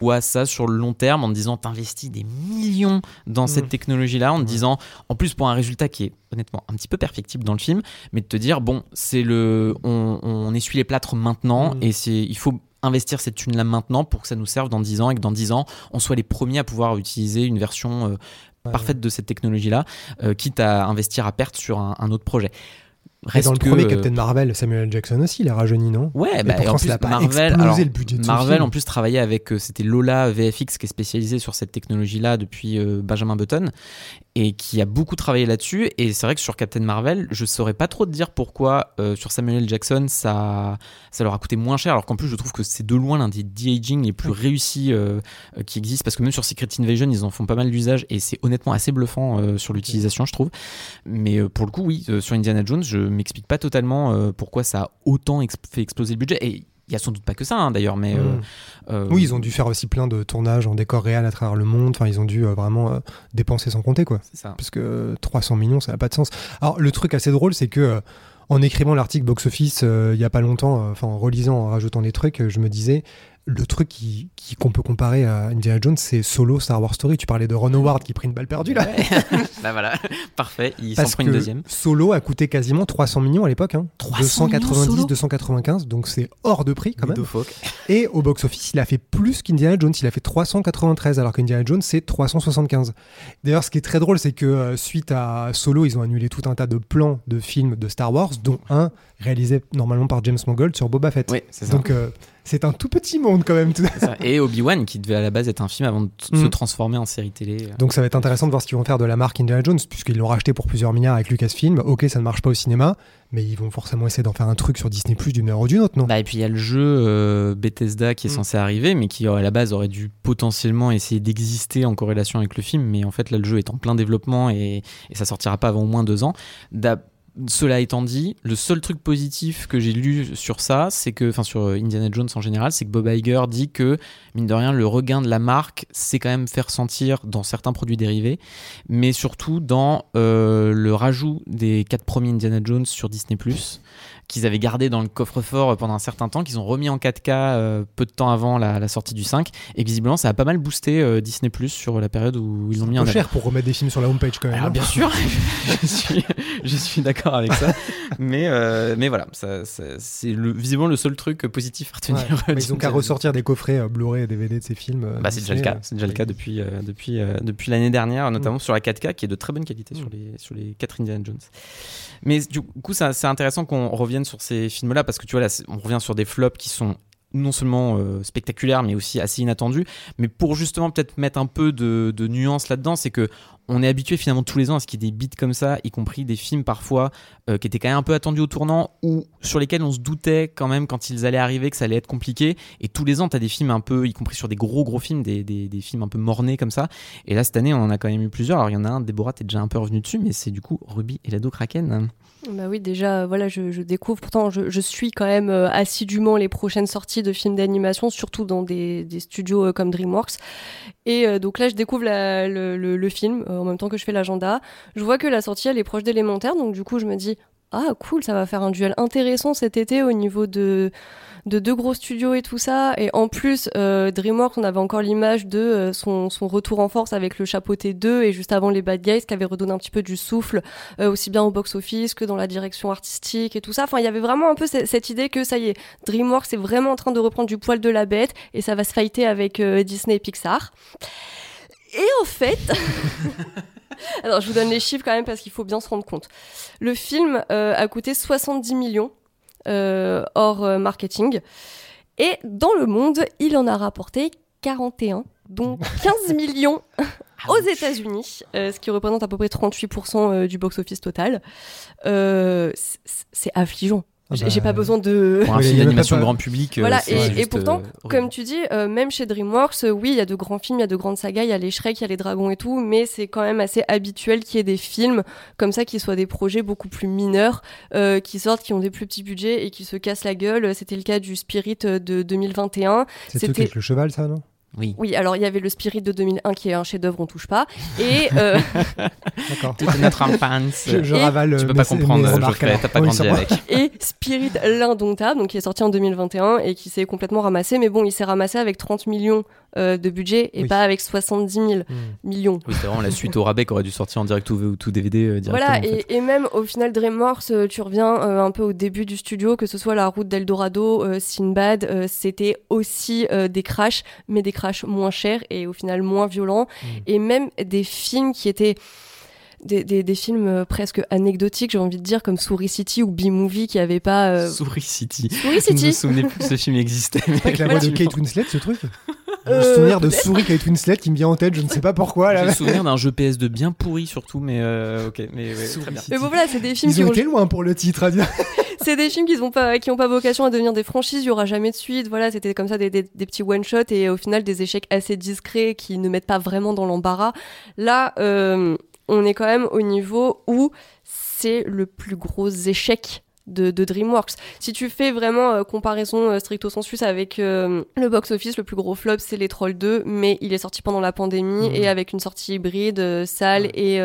vois ça sur le long terme en te disant t'investis des millions dans cette Mhm. technologie-là, en te disant, en plus pour un résultat qui est honnêtement un petit peu perfectible dans le film, mais de te dire bon, c'est le, on, on essuie les plâtres maintenant Mhm. et c'est, il faut investir cette thune là maintenant pour que ça nous serve dans 10 ans et que dans 10 ans, on soit les premiers à pouvoir utiliser une version euh, parfaite de cette technologie-là, euh, quitte à investir à perte sur un, un autre projet. Et dans le que, premier euh, Captain Marvel, Samuel. Jackson aussi, il a rajeuni, non? Ouais, Et bah, pourtant, en plus, pas Marvel, alors, le budget de Marvel en plus travaillait avec, euh, c'était Lola VFX qui est spécialisé sur cette technologie-là depuis euh, Benjamin Button et qui a beaucoup travaillé là-dessus. Et c'est vrai que sur Captain Marvel, je saurais pas trop te dire pourquoi euh, sur Samuel L. Jackson ça, ça leur a coûté moins cher, alors qu'en plus je trouve que c'est de loin l'un des de-aging les plus réussis euh, euh, qui existent parce que même sur Secret Invasion ils en font pas mal d'usage et c'est honnêtement assez bluffant euh, sur l'utilisation je trouve. Mais pour le coup oui, sur Indiana Jones je m'explique pas totalement pourquoi ça a autant fait exploser le budget et il y a sans doute pas que ça hein, d'ailleurs mais euh, Mm. euh, Oui, ils ont dû faire aussi plein de tournages en décor réel à travers le monde. Enfin, ils ont dû euh, vraiment euh, dépenser sans compter, quoi. c'est ça. Parce que euh, 300 millions, ça n'a pas de sens. Alors, le truc assez drôle, c'est que euh, en écrivant l'article box office euh, il y a pas longtemps, euh, enfin en relisant, en rajoutant des trucs, euh, je me disais. Le truc qui- qui- qu'on peut comparer à Indiana Jones, c'est Solo Star Wars Story. Tu parlais de Ron Howard qui prit une balle perdue là. bah voilà, parfait, il s'en prend une deuxième. Solo a coûté quasiment 300 millions à l'époque. Hein. 300 millions, 290, Solo 295, donc c'est hors de prix quand même. Et au box-office, il a fait plus qu'Indiana Jones. Il a fait 393, alors qu'Indiana Jones, c'est 375. D'ailleurs, ce qui est très drôle, c'est que euh, suite à Solo, ils ont annulé tout un tas de plans de films de Star Wars, dont un réalisé normalement par James Mangold sur Boba Fett. Oui, c'est ça. Donc, euh, c'est un tout petit monde quand même. tout- ça. Et Obi-Wan, qui devait à la base être un film avant de se Mm. transformer en série télé. Donc ça va être intéressant de voir ce qu'ils vont faire de la marque Indiana Jones, puisqu'ils l'ont racheté pour plusieurs milliards avec Lucasfilm. Ok, ça ne marche pas au cinéma, mais ils vont forcément essayer d'en faire un truc sur Disney Plus d'une manière ou d'une autre, non? Bah, et puis il y a le jeu euh, Bethesda qui est Mm. censé arriver, mais qui à la base aurait dû potentiellement essayer d'exister en corrélation avec le film. Mais en fait, là, le jeu est en plein développement et, et ça sortira pas avant au moins deux ans. Cela étant dit, le seul truc positif que j'ai lu sur ça, c'est que, enfin sur euh, Indiana Jones en général, c'est que Bob Iger dit que, mine de rien, le regain de la marque, c'est quand même faire sentir dans certains produits dérivés, mais surtout dans euh, le rajout des quatre premiers Indiana Jones sur Disney+, qu'ils avaient gardé dans le coffre-fort pendant un certain temps, qu'ils ont remis en 4K euh, peu de temps avant la, la sortie du 5, et visiblement ça a pas mal boosté euh, Disney+, sur la période où ils l'ont mis Un cher pour remettre des films sur la homepage quand même. Alors hein. bien sûr, je suis, je suis d'accord avec ça, mais euh, mais voilà, ça, ça- c'est le, visiblement le seul truc positif à retenir. Ouais, euh, ils ont qu'à d'Indiana ressortir des coffrets euh, Blu-ray et DVD de ces films. euh, bah, c'est déjà le cas, euh, c'est déjà le cas depuis euh, depuis euh, depuis l'année dernière, notamment Mm. sur la 4K qui est de très bonne qualité sur Mm. les sur les 4 Indiana Jones. Mais du coup, ça- c'est intéressant qu'on revienne sur ces films-là parce que tu vois là, on revient sur des flops qui sont non seulement euh, spectaculaires mais aussi assez inattendus. Mais pour justement peut-être mettre un peu de, de nuance là-dedans, c'est que on est habitué finalement tous les ans à ce qu'il y ait des beats comme ça, y compris des films parfois euh, qui étaient quand même un peu attendus au tournant ou sur lesquels on se doutait quand même quand ils allaient arriver que ça allait être compliqué. Et tous les ans, tu as des films un peu, y compris sur des gros gros films, des, des, films un peu mornés comme ça. Et là, cette année, on en a quand même eu plusieurs. Alors il y en a un, Déborah, t'es déjà un peu revenu dessus, mais c'est du coup Ruby et l'ado Kraken. Bah oui, déjà, voilà, je, découvre. Pourtant, je, suis quand même euh, assidûment les prochaines sorties de films d'animation, surtout dans des, des studios euh, comme DreamWorks. Et donc là, je découvre le, film en même temps que je fais l'agenda. Je vois que la sortie, elle est proche d'élémentaire, donc du coup, je me dis, ah cool, ça va faire un duel intéressant cet été au niveau de, de deux gros studios et tout ça. Et en plus, euh, DreamWorks, on avait encore l'image de euh, son, son retour en force avec le chapeauté 2 et juste avant les Bad Guys, qui avait redonné un petit peu du souffle euh, aussi bien au box-office que dans la direction artistique et tout ça. Enfin, il y avait vraiment un peu ce- cette idée que ça y est, DreamWorks est vraiment en train de reprendre du poil de la bête et ça va se fighter avec euh, Disney et Pixar. Et en fait, alors je vous donne les chiffres quand même parce qu'il faut bien se rendre compte. Le film euh, a coûté 70 millions euh, hors euh, marketing et dans le monde, il en a rapporté 41, dont 15 millions aux États-Unis, euh, ce qui représente à peu près 38% euh, du box-office total. Euh, c'est affligeant. Ah J'ai bah, j'ai pas besoin de. Pour un film d'animation pas- grand public. euh, Voilà, c'est et, et pourtant, euh, comme tu dis, euh, même chez DreamWorks, euh, oui, il y a de grands films, il y a de grandes sagas, il y a les Shrek, il y a les dragons et tout, mais c'est quand même assez habituel qu'il y ait des films comme ça qui soient des projets beaucoup plus mineurs, euh, qui sortent, qui ont des plus petits budgets et qui se cassent la gueule. C'était le cas du Spirit de 2021. C'est le truc C'était- avec le cheval, ça, non? Oui. Oui, alors il y avait le Spirit de 2001 qui est un chef-d'œuvre, on touche pas. Et euh, D'accord. Toute notre enfance. Je, je ravale. Tu peux pas comprendre, euh, Geoffrey, alors. t'as pas Oui, grandi avec. et Spirit l'indomptable, donc qui est sorti en 2021 et qui s'est complètement ramassé. Mais bon, il s'est ramassé avec 30 millions euh, de budget et Oui. pas avec 70 000 Hmm. millions. Oui, c'est vraiment la suite au rabais qui aurait dû sortir en direct ou tout DVD euh, directement. Voilà, en fait. et, et même au final, DreamWorks, euh, tu reviens euh, un peu au début du studio, que ce soit la route d'Eldorado, euh, Sinbad, euh, c'était aussi euh, des crashs, mais des crashs moins chers et au final moins violents. Mm. Et même des films qui étaient. Des, des, des films euh, presque anecdotiques, j'ai envie de dire, comme Souris City ou B-Movie qui n'avaient pas. euh, Souris City. Souris Je ne me City souvenais plus que ce film existait. Avec la voix de Kate Winslet, ce truc le Euh, souvenir de peut-être. souris Kate Winslet qui me vient en tête, je ne sais pas pourquoi. Là. le souvenir d'un jeu PS2 bien pourri surtout, mais euh, ok, mais ouais, très bien. Mais bon, voilà, c'est des films Ils qui ont ont été loin pour le titre. à dire. c'est des films qui n'ont pas qui ont pas vocation à devenir des franchises il y aura jamais de suite voilà c'était comme ça des, des, des petits one shot et au final des échecs assez discrets qui ne mettent pas vraiment dans l'embarras là euh, on est quand même au niveau où c'est le plus gros échec de, de DreamWorks. Si tu fais vraiment euh, comparaison euh, stricto sensus avec euh, le box-office, le plus gros flop c'est Les Trolls 2, mais il est sorti pendant la pandémie Mhm. et avec une sortie hybride, salle et,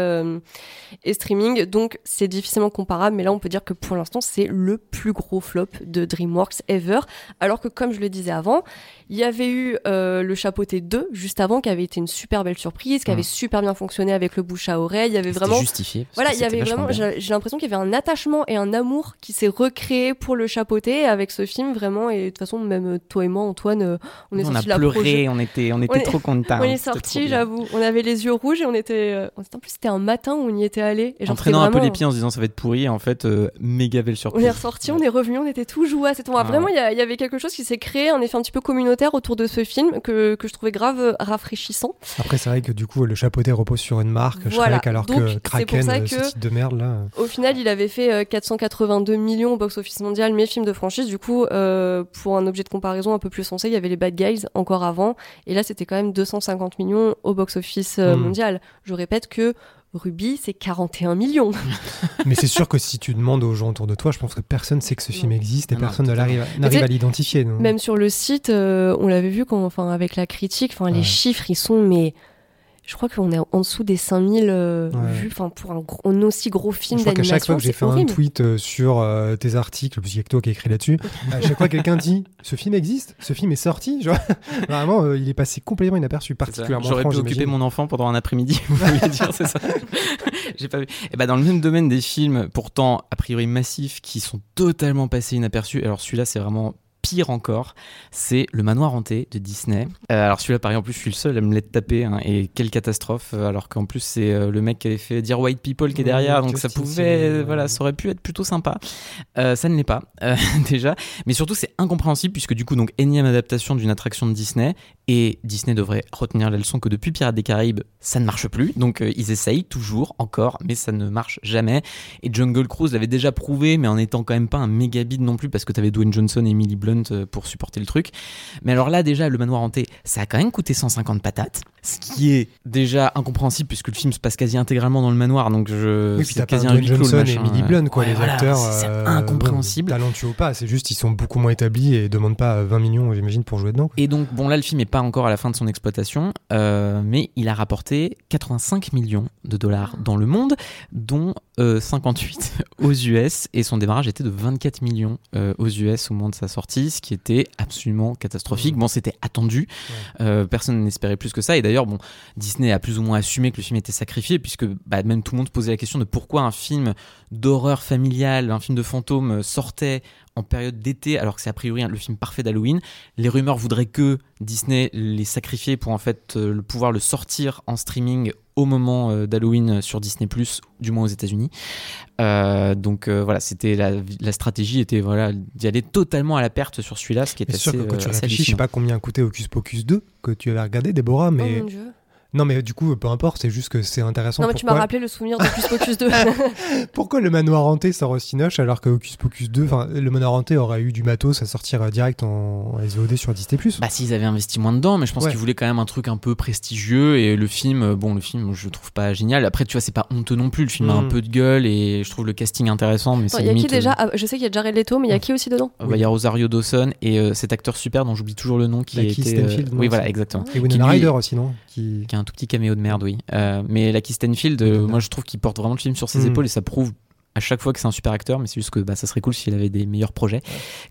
et streaming, donc c'est difficilement comparable, mais là on peut dire que pour l'instant c'est le plus gros flop de DreamWorks ever, alors que comme je le disais avant, il y avait eu euh, le Chapeauté 2 juste avant qui avait été une super belle surprise, qui avait super bien fonctionné avec le bouche à oreille, il y avait vraiment justifié. voilà, il y avait vraiment, j'ai l'impression qu'il y avait un attachement et un amour qui s'est recréé pour le chapeauté avec ce film vraiment. Et de toute façon, même euh, toi et moi, Antoine, euh, on est on a la pleuré, on était, on était On est- trop contents. On est C'était trop sorti, bien. j'avoue. On avait les yeux rouges et on était. euh, on était- en plus, c'était un matin où on y était allé. Entraînant c'était un peu les pieds en se disant ça va être pourri, et en fait, euh, méga belle On surprise. est ressorti, on est revenu, on était tout joyeux. C'était Ah vraiment, ouais. il y, y avait quelque chose qui s'est créé, un effet un petit peu communautaire autour de ce film que, que je trouvais grave euh, rafraîchissant. Après, c'est vrai que du coup, le chapeauté repose sur une marque, Voilà. Shrek, alors Donc, que Kraken, pour ça euh, que- ce titre de merde là. euh, Au final, il avait fait euh, 482 millions au box-office mondial, mais film de franchise. Du coup, euh, pour un objet de comparaison un peu plus sensé, il y avait les Bad Guys encore avant. Et là, c'était quand même 250 millions au box-office Hmm. mondial. Je répète que Ruby, c'est 41 millions. Mais c'est sûr que si tu demandes aux gens autour de toi, je pense que personne sait que ce film Non. existe et non, personne ne n'arrive à l'identifier. Même sur le site, euh, on l'avait vu quand, enfin, avec la critique, enfin, les chiffres, ils sont, mais je crois qu'on est en dessous des 5000 euh, Ouais. vues, enfin, pour un, gros- un aussi gros film Je crois qu'à chaque d'animation. fois que j'ai fait un tweet euh, sur euh, tes articles, parce qu'il y a que toi qui écrit là-dessus, à chaque fois quelqu'un dit ce film existe, ce film est sorti, genre, vraiment euh, il est passé complètement inaperçu, particulièrement J'aurais pu occuper mon enfant pendant un après-midi, vous voulez dire, c'est ça J'ai pas vu. Et bah dans le même domaine des films, pourtant a priori massifs, qui sont totalement passés inaperçus. Alors celui-là, c'est vraiment pire encore, c'est Le Manoir Hanté de Disney. Euh, alors celui-là, par exemple, en plus, je suis le seul à me l'être tapé, hein, et quelle catastrophe. euh, Alors qu'en plus, c'est euh, le mec qui avait fait Dear White People qui est Mmh, derrière, donc ça pouvait, euh, voilà, ça aurait pu être plutôt sympa. Ça ne l'est pas, déjà. Mais surtout, c'est incompréhensible puisque du coup, donc énième adaptation d'une attraction de Disney et Disney devrait retenir la leçon que depuis Pirates des Caraïbes, ça ne marche plus. Donc euh, ils essayent toujours, encore, mais ça ne marche jamais. Et Jungle Cruise l'avait déjà prouvé, mais en étant quand même pas un méga bid non plus parce que t'avais Dwayne Johnson et Emily Blunt euh, pour supporter le truc. Mais alors là, déjà, le manoir hanté, ça a quand même coûté 150 patates, ce qui est déjà incompréhensible puisque le film se passe quasi intégralement dans le manoir, donc je Oui, puis c'est t'as pas quasi un Dwayne le Johnson et. Emily Blunt, quoi, Ouais, les voilà, acteurs. c'est euh, incompréhensible. talentueux ou pas, c'est juste ils sont beaucoup moins établis et demandent pas 20 millions, j'imagine, pour jouer dedans. quoi. Et donc, bon, là, le film n'est pas encore à la fin de son exploitation, euh, mais il a rapporté 85 millions de dollars dans le monde, dont euh, 58 aux US, et son démarrage était de 24 millions euh, aux US au moment de sa sortie, ce qui était absolument catastrophique. Bon, c'était attendu, euh, personne n'espérait plus que ça, et d'ailleurs, bon, Disney a plus ou moins assumé que le film était sacrifié, puisque bah, même tout le monde se posait la question de pourquoi un film d'horreur familiale, un film de fantôme euh, sortait en période d'été, alors que c'est a priori le film parfait d'Halloween. Les rumeurs voudraient que Disney les sacrifiait pour en fait euh, le pouvoir le sortir en streaming au moment euh, d'Halloween sur Disney+, du moins aux États-Unis. Euh, donc euh, voilà, c'était la, la stratégie était voilà d'y aller totalement à la perte sur celui-là, ce qui est Mais assez, c'est sûr que quand euh, tu assez réfléchis, je sais pas combien a coûté Hocus Pocus 2 que tu avais regardé, Déborah, mais Oh mon Dieu. Non, mais du coup, peu importe, c'est juste que c'est intéressant. Non, mais tu m'as rappelé le souvenir de Plus Pocus 2. Pourquoi le manoir hanté sort au Cinoche alors que Hocus Pocus 2, enfin, le manoir hanté aurait eu du matos à sortir euh, direct en SVOD sur Disney+. Bah s'ils avaient investi moins dedans, mais je pense Ouais. qu'ils voulaient quand même un truc un peu prestigieux et le film, euh, bon le film je le trouve pas génial. Après tu vois c'est pas honteux non plus, le film a un Mm. peu de gueule et je trouve le casting intéressant, mais c'est Il y a qui déjà euh, Ah, Je sais qu'il y a Jared Leto, mais il y a qui aussi dedans bah, Il y a Rosario Dawson et euh, cet acteur super dont j'oublie toujours le nom qui Lakeith était. euh, oui voilà exactement. Et Winona Ryder aussi, non? Qui... qui un tout petit caméo de merde oui. Euh, mais Lucky Stanfield, euh, moi je trouve qu'il porte vraiment le film sur ses Mm. épaules et ça prouve à chaque fois que c'est un super acteur, mais c'est juste que bah, ça serait cool s'il avait des meilleurs projets,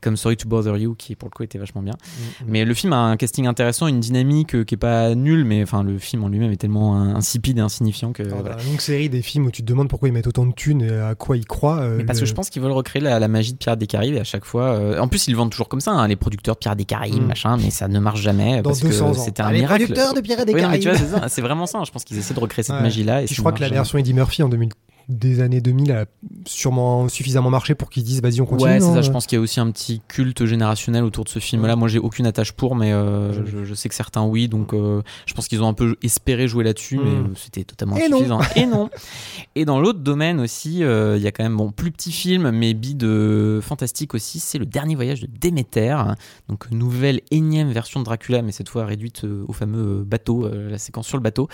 comme Sorry to Bother You, qui pour le coup était vachement bien. Mm, Mais le film a un casting intéressant, une dynamique euh, qui est pas nulle, mais enfin le film en lui-même est tellement in- insipide et insignifiant que. Alors, voilà. la longue série des films où tu te demandes pourquoi ils mettent autant de thunes et à quoi ils croient. euh, Mais parce le- que je pense qu'ils veulent recréer la, la magie de Pirates des Caraïbes et à chaque fois. euh, en plus, ils le vendent toujours comme ça, hein, les producteurs de Pirates des Caraïbes, Mm. machin, mais ça ne marche jamais Dans parce 200 que c'était un les miracle. producteurs de Pirates des Caraïbes. c'est vraiment ça. Je pense qu'ils essaient de recréer cette Ouais. magie-là. Et je crois que la version Eddie Murphy en 2000 des années 2000 a sûrement suffisamment marché pour qu'ils disent vas-y on continue. Ouais, c'est ça. Je pense qu'il y a aussi un petit culte générationnel autour de ce film-là. Moi, j'ai aucune attache pour, mais euh, Jamais. je, je sais que certains oui. Donc, euh, je pense qu'ils ont un peu espéré jouer là-dessus, mais Mm. euh, c'était totalement Et non. insuffisant. Et non. Et dans l'autre domaine aussi, euh, il y a quand même bon plus petit film, mais bide fantastique aussi. C'est le dernier voyage de Déméter. Donc, nouvelle énième version de Dracula, mais cette fois réduite au fameux bateau, la séquence sur le bateau,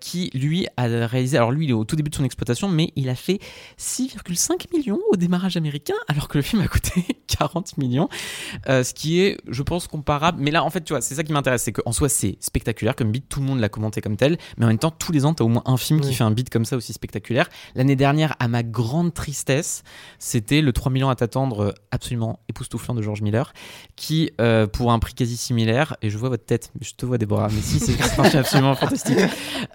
qui lui a réalisé. Alors lui, il est au tout début de son exploitation, mais il a fait 6,5 millions au démarrage américain, alors que le film a coûté 40 millions, Euh, ce qui est, je pense, comparable. Mais là, en fait, tu vois, c'est ça qui m'intéresse, c'est qu'en soi, c'est spectaculaire comme beat, tout le monde l'a commenté comme tel, mais en même temps, tous les ans, t'as au moins un film qui fait un beat comme ça aussi spectaculaire. L'année dernière, à ma grande tristesse, c'était le 3 millions à t'attendre, euh, absolument époustouflant de George Miller, qui, euh, pour un prix quasi similaire, et je vois votre tête, je te vois Déborah, mais si, c'est absolument fantastique,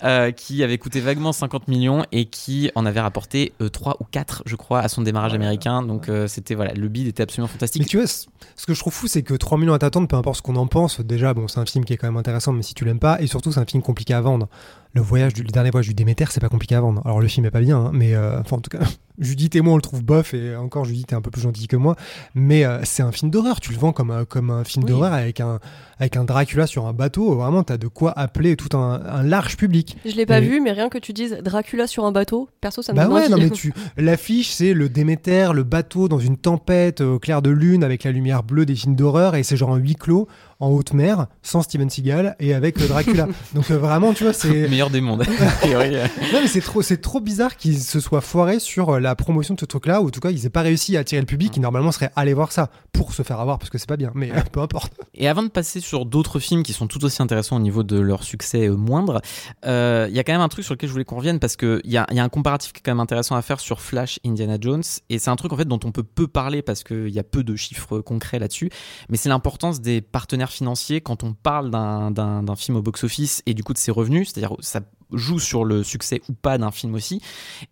euh, qui avait coûté vaguement 50 millions et qui en avait rapporté 3 ou 4, je crois, à son démarrage américain. Donc euh, c'était, voilà, le bid était absolument fantastique. Mais tu vois, ce que je trouve fou, c'est que 3 millions à t'attendre, peu importe ce qu'on en pense, déjà, bon, c'est un film qui est quand même intéressant, mais si tu l'aimes pas, et surtout, c'est un film compliqué à vendre. Le voyage du, le dernier voyage du Déméter, c'est pas compliqué à vendre. Alors, le film est pas bien, hein, mais euh, enfin, en tout cas, Judith et moi, on le trouve bof, et encore, Judith est un peu plus gentille que moi, mais euh, c'est un film d'horreur. Tu le vends comme un, comme un film Oui. d'horreur avec un, avec un Dracula sur un bateau. Vraiment, t'as de quoi appeler tout un, un large public. Je l'ai pas vu, mais rien que tu dises Dracula sur un bateau, perso, ça me Bah donne ouais, non mais tu l'affiche c'est le Déméter, le bateau dans une tempête euh, au clair de lune avec la lumière bleue des films d'horreur et c'est genre en huis clos en haute mer sans Steven Seagal et avec euh, Dracula. Donc euh, vraiment tu vois c'est meilleur des mondes. non mais c'est trop c'est trop bizarre qu'ils se soient foirés sur euh, la promotion de ce truc là ou en tout cas ils aient pas réussi à attirer le public qui normalement serait allé voir ça pour se faire avoir parce que c'est pas bien mais euh, peu importe. Et avant de passer sur d'autres films qui sont tout aussi intéressants au niveau de leur succès euh, moindre, euh, il y a quand même un truc sur lequel je voulais qu'on revienne parce qu'il y a, y a un comparatif qui est quand même intéressant à faire sur Flash Indiana Jones. Et c'est un truc en fait dont on peut peu parler parce qu'il y a peu de chiffres concrets là-dessus. Mais c'est l'importance des partenaires financiers quand on parle d'un film au box-office et du coup de ses revenus. C'est-à-dire ça joue sur le succès ou pas d'un film aussi.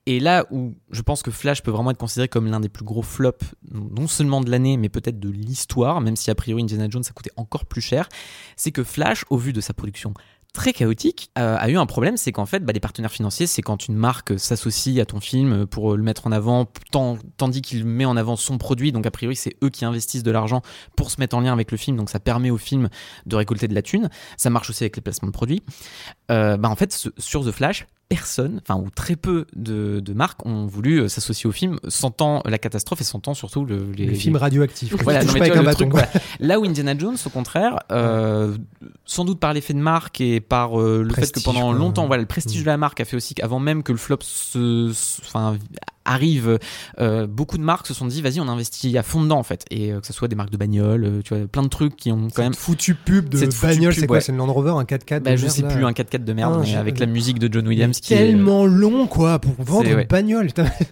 Et là où je pense que Flash peut vraiment être considéré comme l'un des plus gros flops, non seulement de l'année, mais peut-être de l'histoire, même si a priori Indiana Jones ça coûtait encore plus cher, c'est que Flash, au vu de sa production très chaotique, euh, a eu un problème, c'est qu'en fait, bah, les partenaires financiers, c'est quand une marque s'associe à ton film pour le mettre en avant, tandis qu'il met en avant son produit, donc a priori c'est eux qui investissent de l'argent pour se mettre en lien avec le film, donc ça permet au film de récolter de la thune. Ça marche aussi avec les placements de produits. Euh, bah, en fait, sur The Flash, personne, enfin ou très peu de, de marques ont voulu euh, s'associer au film, sentant la catastrophe et sentant surtout le, les, voilà, non, mais vois, le bâton. truc, quoi. voilà. Là où Indiana Jones, au contraire, euh, sans doute par l'effet de marque et par euh, le fait que pendant longtemps, voilà, le prestige Mm. de la marque a fait aussi qu'avant même que le flop se, se- enfin, arrive, euh, beaucoup de marques se sont dit, vas-y, on investit à fond dedans en fait, et euh, que ce soit des marques de bagnoles, euh, tu vois, plein de trucs qui ont quand même foutue pub de Cette bagnole, c'est quoi ouais. C'est une Land Rover, un 4x4 bah, de je merde, sais là. plus, un 4x4 de merde, Ah, mais avec la musique de John Williams qui est. tellement long quoi pour vendre C'est- une ouais. bagnole.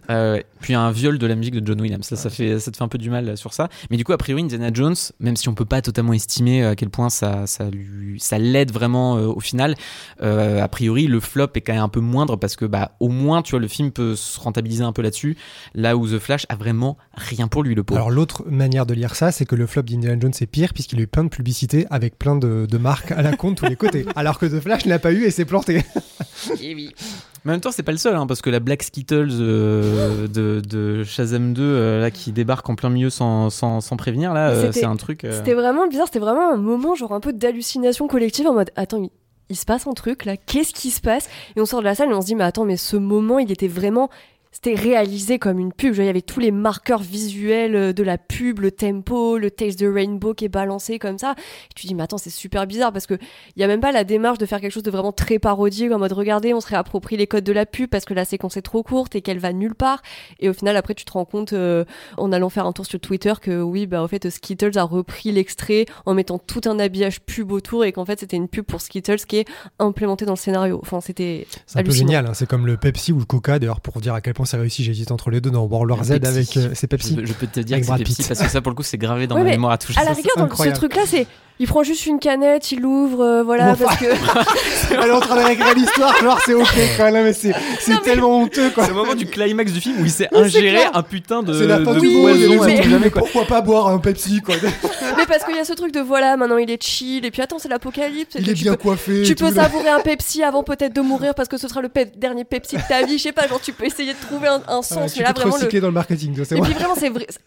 ouais. Puis un viol de la musique de John Williams. Ça, ça, fait, ça te fait un peu du mal sur ça. Mais du coup, a priori, Indiana Jones, même si on peut pas totalement estimer à quel point ça, ça, lui, ça l'aide vraiment euh, au final, euh, a priori, le flop est quand même un peu moindre parce que, bah, au moins, tu vois, le film peut se rentabiliser un peu là-dessus. Là où The Flash a vraiment rien pour lui, le pauvre. Alors l'autre manière de lire ça, c'est que le flop d'Indiana Jones est pire puisqu'il a eu plein de publicités avec plein de, de marques à la con de tous les côtés. Alors que The Flash n'a pas eu et s'est planté. Mais en même temps, c'est pas le seul, hein, parce que la Black Skittles euh, de, de Shazam 2, euh, là, qui débarque en plein milieu sans, sans, sans prévenir, là, euh, c'est un truc. euh, C'était vraiment bizarre, c'était vraiment un moment genre un peu d'hallucination collective en mode attends, il, il se passe un truc là, qu'est-ce qui se passe? Et on sort de la salle et on se dit mais attends, mais ce moment il était vraiment c'était réalisé comme une pub. Il y avait tous les marqueurs visuels euh, de la pub, le tempo, le Taste the Rainbow qui est balancé comme ça. Et tu dis, mais attends, c'est super bizarre parce que il y a même pas la démarche de faire quelque chose de vraiment très parodique en mode regardez, on se réapproprie les codes de la pub parce que la séquence est trop courte et qu'elle va nulle part. Et au final, après, tu te rends compte euh, en allant faire un tour sur Twitter que oui, bah, en fait, Skittles a repris l'extrait en mettant tout un habillage pub autour et qu'en fait, c'était une pub pour Skittles qui est implémentée dans le scénario. Enfin, c'était C'est un peu génial. hein. C'est comme le Pepsi ou le Coca d'ailleurs pour dire à quel point franchement, c'est réussi. J'hésite entre les deux dans World War Z Pepsi. avec. euh, c'est Pepsi. Je, je peux te dire Avec que c'est Pepsi parce que ça, pour le coup, c'est gravé dans Ouais, ma mémoire à toucher. À la rigueur, dans ce truc-là, c'est. Il prend juste une canette, il l'ouvre, euh, voilà, Enfin. parce que. Elle est en train d'écrire l'histoire, genre c'est ok quand même, mais c'est mais- tellement honteux quoi. C'est le moment du climax du film où il s'est Oui, ingéré un putain de, C'est la fin de du monde, poison à mais jamais, quoi. pourquoi pas boire un Pepsi quoi mais parce qu'il y a ce truc de voilà, maintenant il est chill, et puis attends, c'est l'apocalypse. Il est tu bien peux- coiffé. Tu peux là. savourer un Pepsi avant peut-être de mourir parce que ce sera le pe- dernier Pepsi de ta vie. Je sais pas, genre tu peux essayer de trouver un, un Ouais, sens. tu mais là, peux te vraiment, le... dans le marketing, tu Et vrai. puis vraiment.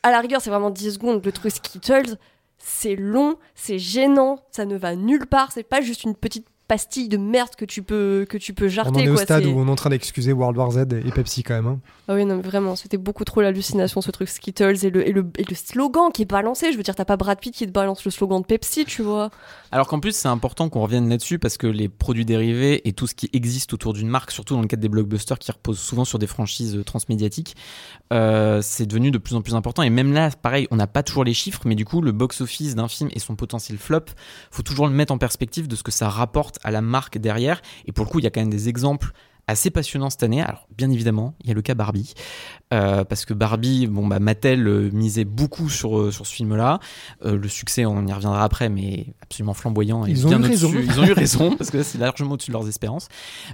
À la rigueur, c'est vraiment 10 secondes. Le truc Skittles, c'est long, c'est gênant, ça ne va nulle part. C'est pas juste une petite pastille de merde que tu peux, que tu peux On jarter. en est au quoi, stade où on est en train d'excuser World War Z et Pepsi quand même. hein. Ah oui, non, mais vraiment, c'était beaucoup trop l'hallucination, ce truc Skittles et le, et, le, et le slogan qui est balancé. Je veux dire, t'as pas Brad Pitt qui te balance le slogan de Pepsi, tu vois. Alors qu'en plus, c'est important qu'on revienne là-dessus parce que les produits dérivés et tout ce qui existe autour d'une marque, surtout dans le cadre des blockbusters qui reposent souvent sur des franchises euh, transmédiatiques, euh, c'est devenu de plus en plus important. Et même là, pareil, on n'a pas toujours les chiffres, mais du coup, le box-office d'un film et son potentiel flop, faut toujours le mettre en perspective de ce que ça rapporte à la marque derrière. Et pour le coup, il y a quand même des exemples assez passionnants cette année. Alors, bien évidemment, il y a le cas Barbie. Euh, parce que Barbie, bon, bah, Mattel euh, misait beaucoup sur, euh, sur ce film-là. Euh, le succès, on y reviendra après, mais absolument flamboyant. et Ils ont eu raison. Ils ont eu raison, parce que c'est largement au-dessus de leurs espérances.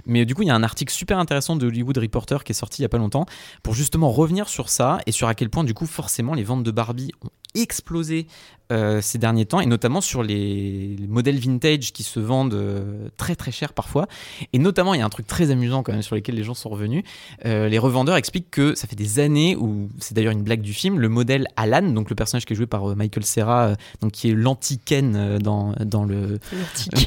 Mais du coup, il y a un article super intéressant de Hollywood Reporter qui est sorti il y a pas longtemps pour justement revenir sur ça et sur à quel point, du coup, forcément, les ventes de Barbie ont explosé euh, ces derniers temps et notamment sur les, les modèles vintage qui se vendent euh, très très cher parfois. Et notamment, il y a un truc très amusant quand même sur lequel les gens sont revenus. Euh, les revendeurs expliquent que ça fait des années, où c'est d'ailleurs une blague du film, le modèle Alan, donc le personnage qui est joué par euh, Michael Cera, euh, donc qui est l'anti-Ken euh, dans, dans le.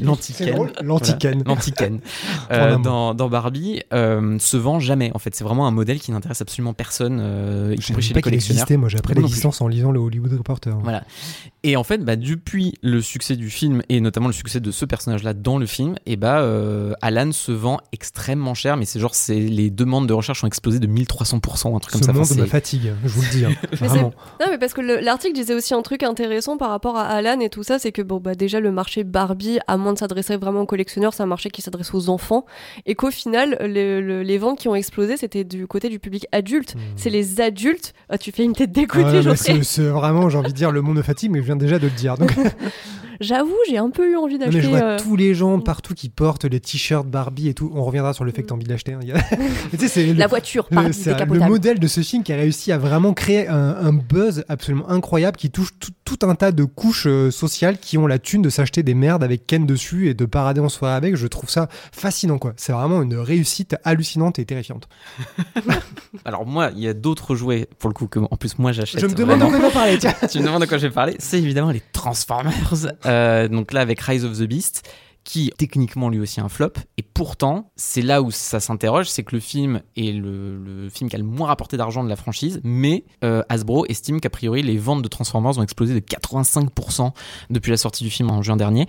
L'anti-Ken. l'anti-Ken. Voilà, dans, dans Barbie, euh, se vend jamais. En fait, c'est vraiment un modèle qui n'intéresse absolument personne, euh, y compris chez pas les collectionneurs. existait, moi j'ai appris l'existence en lisant le Hollywood Voilà. Et en fait, bah, depuis le succès du film et notamment le succès de ce personnage-là dans le film, et bah, euh, Alan se vend extrêmement cher, mais c'est genre c'est les demandes de recherche ont explosé de 1300%, un truc comme ça. Monde me fatigue, je vous le dis. hein. Mais Vraiment. Non, mais parce que le- l'article disait aussi un truc intéressant par rapport à Alan et tout ça, c'est que bon, bah, déjà le marché Barbie, à moins de s'adresser vraiment aux collectionneurs, c'est un marché qui s'adresse aux enfants. Et qu'au final, le- le- les ventes qui ont explosé, c'était du côté du public adulte. C'est les adultes. Ah, tu fais une tête Hmm. Geoffrey. c'est c'est vraiment, j'ai envie de dire, le monde me fatigue, mais je viens déjà de le dire. J'avoue, j'ai un peu eu envie Non, mais d'acheter. je vois euh, tous les gens partout qui portent les t-shirts Barbie et tout. On reviendra sur le fait que t'as envie de l'acheter. hein. C'est La voiture, Barbie c'est le décapotable. modèle de ce film qui a réussi à vraiment créer un, un buzz absolument incroyable qui touche tout, tout un tas de couches euh, sociales qui ont la thune de s'acheter des merdes avec Ken dessus et de parader en soirée avec. Je trouve ça fascinant, quoi. C'est vraiment une réussite hallucinante et terrifiante. Alors moi, il y a d'autres jouets pour le coup que en plus moi j'achète. Je me demande de quoi parler, tiens. tu me demandes de quoi je vais parler, c'est évidemment les Transformers. Euh, donc là, avec Rise of the Beast, qui techniquement lui aussi un flop, et pourtant, c'est là où ça s'interroge, c'est que le film est le, film qui a le moins rapporté d'argent de la franchise, mais euh, Hasbro estime qu'a priori les ventes de Transformers ont explosé de 85% depuis la sortie du film en juin dernier,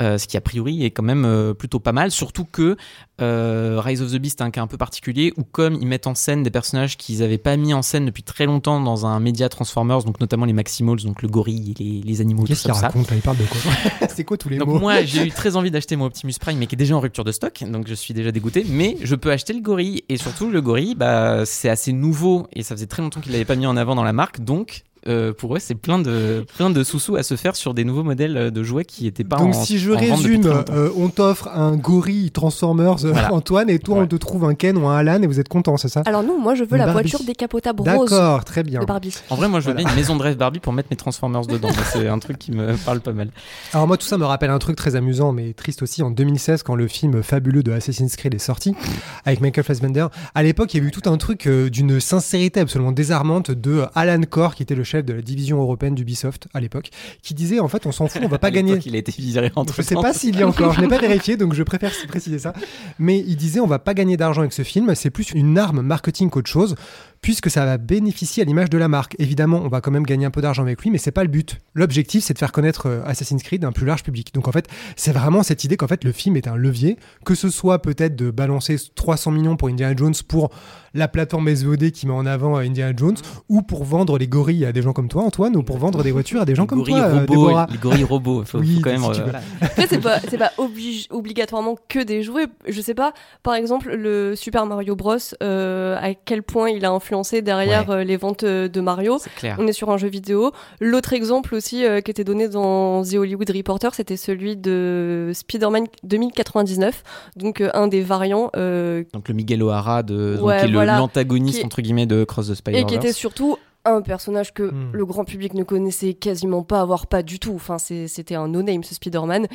euh, ce qui a priori est quand même plutôt pas mal, surtout que euh, Rise of the Beast est un cas un peu particulier où comme ils mettent en scène des personnages qu'ils n'avaient pas mis en scène depuis très longtemps dans un média Transformers, donc notamment les Maximals, donc le gorille et les, les animaux, tout Qu'est-ce qu'il raconte là? Il parle de quoi? C'est quoi tous les Donc mots? moi j'ai eu très envie d'acheter mon Optimus Prime mais qui est déjà en rupture de stock donc je suis déjà dégoûté mais je peux acheter le gorille. Et surtout le gorille bah c'est assez nouveau et ça faisait très longtemps qu'il l'avait pas mis en avant dans la marque donc euh, pour eux c'est plein de plein de sous-sous à se faire sur des nouveaux modèles de jouets qui étaient pas Donc en si je en résume, euh, on t'offre un gorille Transformers euh, Voilà. Antoine et toi Ouais. on te trouve un Ken ou un Alan et vous êtes content, c'est ça Alors non, moi je veux Une la Barbie. voiture décapotable rose D'accord, très bien. de Barbie. En vrai, moi, je veux Voilà. bien une maison de rêve Barbie pour mettre mes Transformers dedans. C'est un truc qui me parle pas mal. Alors moi tout ça me rappelle un truc très amusant mais triste aussi en 2016 quand le film fabuleux de Assassin's Creed est sorti avec Michael Fassbender. À l'époque il y avait eu tout un truc euh, d'une sincérité absolument désarmante de euh, Alan Core qui était le chef de la division européenne d'Ubisoft à l'époque qui disait en fait on s'en fout on va pas À gagner. Il a été viré entre Je sais pas s'il y a encore, je n'ai pas vérifié, donc je préfère préciser ça. Mais il disait on va pas gagner d'argent avec ce film, c'est plus une arme marketing qu'autre chose, puisque ça va bénéficier à l'image de la marque. Évidemment, on va quand même gagner un peu d'argent avec lui, mais c'est pas le but. L'objectif, c'est de faire connaître euh, Assassin's Creed à un plus large public. Donc en fait, c'est vraiment cette idée qu'en fait le film est un levier, que ce soit peut-être de balancer 300 millions pour Indiana Jones pour la plateforme SVOD qui met en avant euh, Indiana Jones, ou pour vendre les gorilles à des gens comme toi, Antoine, ou pour vendre des voitures à des gens Les comme toi, euh, robots, Déborah les gorilles robots, faut, Oui, faut quand même. si euh, voilà. Après, c'est pas, c'est pas oblige- obligatoirement que des jouets. Je sais pas, par exemple, le Super Mario Bros, euh, à quel point il a influencé derrière Ouais. euh, les ventes euh, de Mario. Clair. On est sur un jeu vidéo. L'autre exemple aussi euh, qui était donné dans The Hollywood Reporter, c'était celui de Spider-Man 2099, donc euh, un des variants Donc le Miguel O'Hara, de, donc, Ouais, qui est le- voilà. l'antagoniste entre guillemets de Cross the et Spider-Verse. qui était surtout un personnage que Hmm. le grand public ne connaissait quasiment pas, voire pas du tout. Enfin, c'était un no-name ce Spider-Man.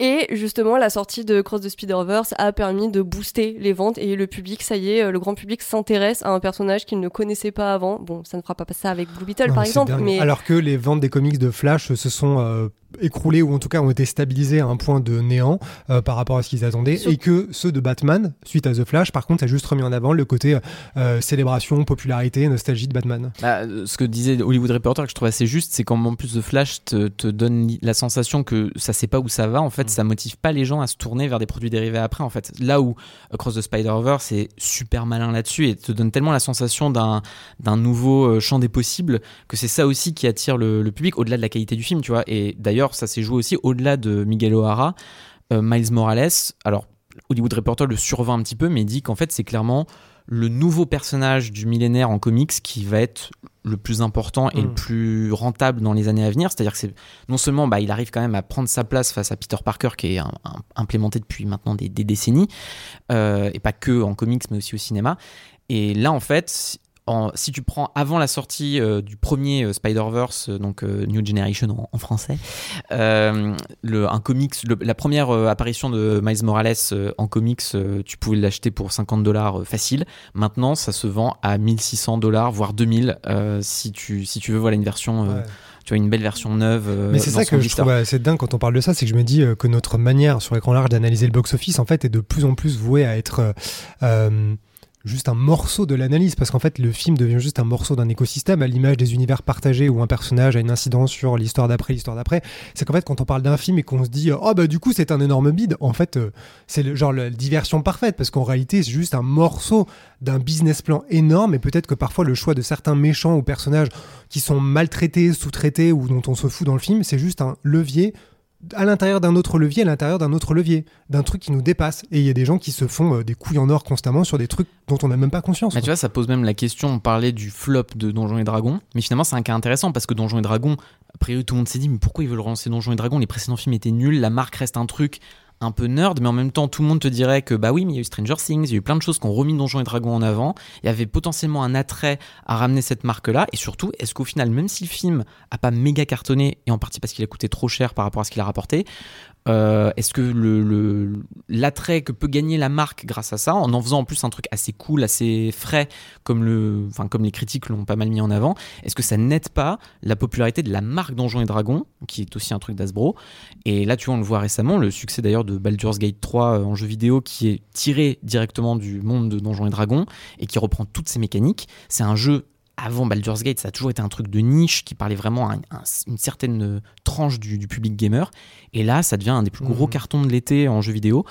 Et justement, la sortie de Cross the Spider-Verse a permis de booster les ventes et le public, ça y est, euh, le grand public s'intéresse à un personnage qu'il ne connaissait pas avant. Bon, ça ne fera pas ça avec Blue Beetle Non, par exemple, dingue. mais Alors que les ventes des comics de Flash se sont euh, écroulées ou en tout cas ont été stabilisées à un point de néant euh, par rapport à ce qu'ils attendaient Sur- et que ceux de Batman, suite à The Flash, par contre, a juste remis en avant le côté euh, célébration, popularité, nostalgie de Batman. Bah, euh, ce que disait Hollywood Reporter que je trouve assez juste, c'est qu'en plus de Flash te, te donne la sensation que ça sait pas où ça va. En fait, Mm. ça motive pas les gens à se tourner vers des produits dérivés après. En fait, là où Across the Spider-Verse est super malin là-dessus et te donne tellement la sensation d'un d'un nouveau champ des possibles que c'est ça aussi qui attire le, le public au-delà de la qualité du film, tu vois. Et d'ailleurs, ça s'est joué aussi au-delà de Miguel O'Hara, euh, Miles Morales. Alors, Hollywood Reporter le survend un petit peu, mais dit qu'en fait, c'est clairement le nouveau personnage du millénaire en comics qui va être le plus important et Mm. le plus rentable dans les années à venir. C'est-à-dire que c'est non seulement bah, il arrive quand même à prendre sa place face à Peter Parker qui est un- un- implémenté depuis maintenant des, des décennies, euh, et pas que en comics mais aussi au cinéma. Et là en fait, en- si tu prends avant la sortie euh, du premier euh, Spider-Verse, euh, donc New Generation en, en français, le, un comics, le- la première apparition de Miles Morales en comics, tu pouvais l'acheter pour 50 dollars facile. Maintenant, ça se vend à 1600 dollars, voire 2000 euh, si, tu, si tu veux voilà une version, Ouais. tu vois une belle version neuve. Mais c'est ça que je trouve assez dingue quand on parle de ça, c'est que je me dis que notre manière sur écran large d'analyser le box-office, en fait, est de plus en plus vouée à être euh, juste un morceau de l'analyse, parce qu'en fait, le film devient juste un morceau d'un écosystème, à l'image des univers partagés où un personnage a une incidence sur l'histoire d'après, l'histoire d'après. C'est qu'en fait, quand on parle d'un film et qu'on se dit, oh bah du coup, c'est un énorme bide, en fait, euh, c'est le genre la diversion parfaite, parce qu'en réalité, c'est juste un morceau d'un business plan énorme, et peut-être que parfois le choix de certains méchants ou personnages qui sont maltraités, sous-traités ou dont on se fout dans le film, c'est juste un levier à l'intérieur d'un autre levier, à l'intérieur d'un autre levier, d'un truc qui nous dépasse. Et il y a des gens qui se font euh, des couilles en or constamment sur des trucs dont on n'a même pas conscience. Mais tu vois, ça pose même la question, on parlait du flop de Donjons et Dragons, mais finalement c'est un cas intéressant parce que Donjons et Dragons, a priori tout le monde s'est dit mais pourquoi ils veulent relancer Donjons et Dragons? Les précédents films étaient nuls, la marque reste un truc un peu nerd, mais en même temps tout le monde te dirait que bah oui mais il y a eu Stranger Things, il y a eu plein de choses qui ont remis Donjons et Dragons en avant, il y avait potentiellement un attrait à ramener cette marque là, et surtout est-ce qu'au final même si le film a pas méga cartonné, et en partie parce qu'il a coûté trop cher par rapport à ce qu'il a rapporté, euh, Est-ce que l'attrait que peut gagner la marque grâce à ça, en en faisant en plus un truc assez cool, assez frais, comme les critiques l'ont pas mal mis en avant, est-ce que ça n'aide pas la popularité de la marque Donjons et Dragons, qui est aussi un truc d'Asbro? Et là, tu vois, on le voit récemment, le succès d'ailleurs de Baldur's Gate 3 euh, en jeu vidéo, qui est tiré directement du monde de Donjons et Dragons et qui reprend toutes ses mécaniques. C'est un jeu avant Baldur's Gate, ça a toujours été un truc de niche qui parlait vraiment à un- un- une certaine tranche du, du public gamer. Et là, ça devient un des plus gros Mhm. cartons de l'été en jeu vidéo.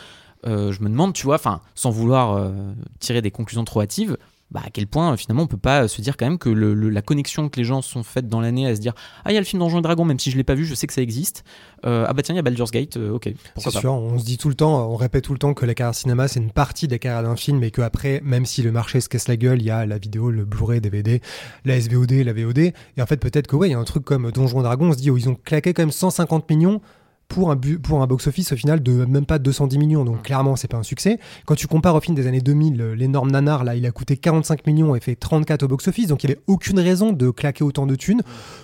Euh, je me demande, tu vois, enfin, sans vouloir euh, tirer des conclusions trop hâtives, bah, à quel point euh, finalement on peut pas euh, se dire quand même que le- le- la connexion que les gens sont faites dans l'année à se dire ah il y a le film Donjons et Dragons même si je l'ai pas vu je sais que ça existe Euh, ah bah tiens il y a Baldur's Gate euh, ok C'est sûr, on se dit tout le temps, on répète tout le temps que la carrière cinéma c'est une partie de la carrière d'un film et qu'après, même si le marché se casse la gueule, il y a la vidéo, le Blu-ray, DVD, la SVOD, la VOD. Et en fait, peut-être que ouais, il y a un truc comme Donjons et Dragons, on se dit, oh, ils ont claqué quand même 150 millions pour un, bu- pour un box-office au final de même pas 210 millions. Donc clairement, c'est pas un succès. Quand tu compares au film des années 2000, euh, l'énorme nanar, là, il a coûté 45 millions et fait 34 au box-office. Donc il y avait aucune raison de claquer autant de thunes.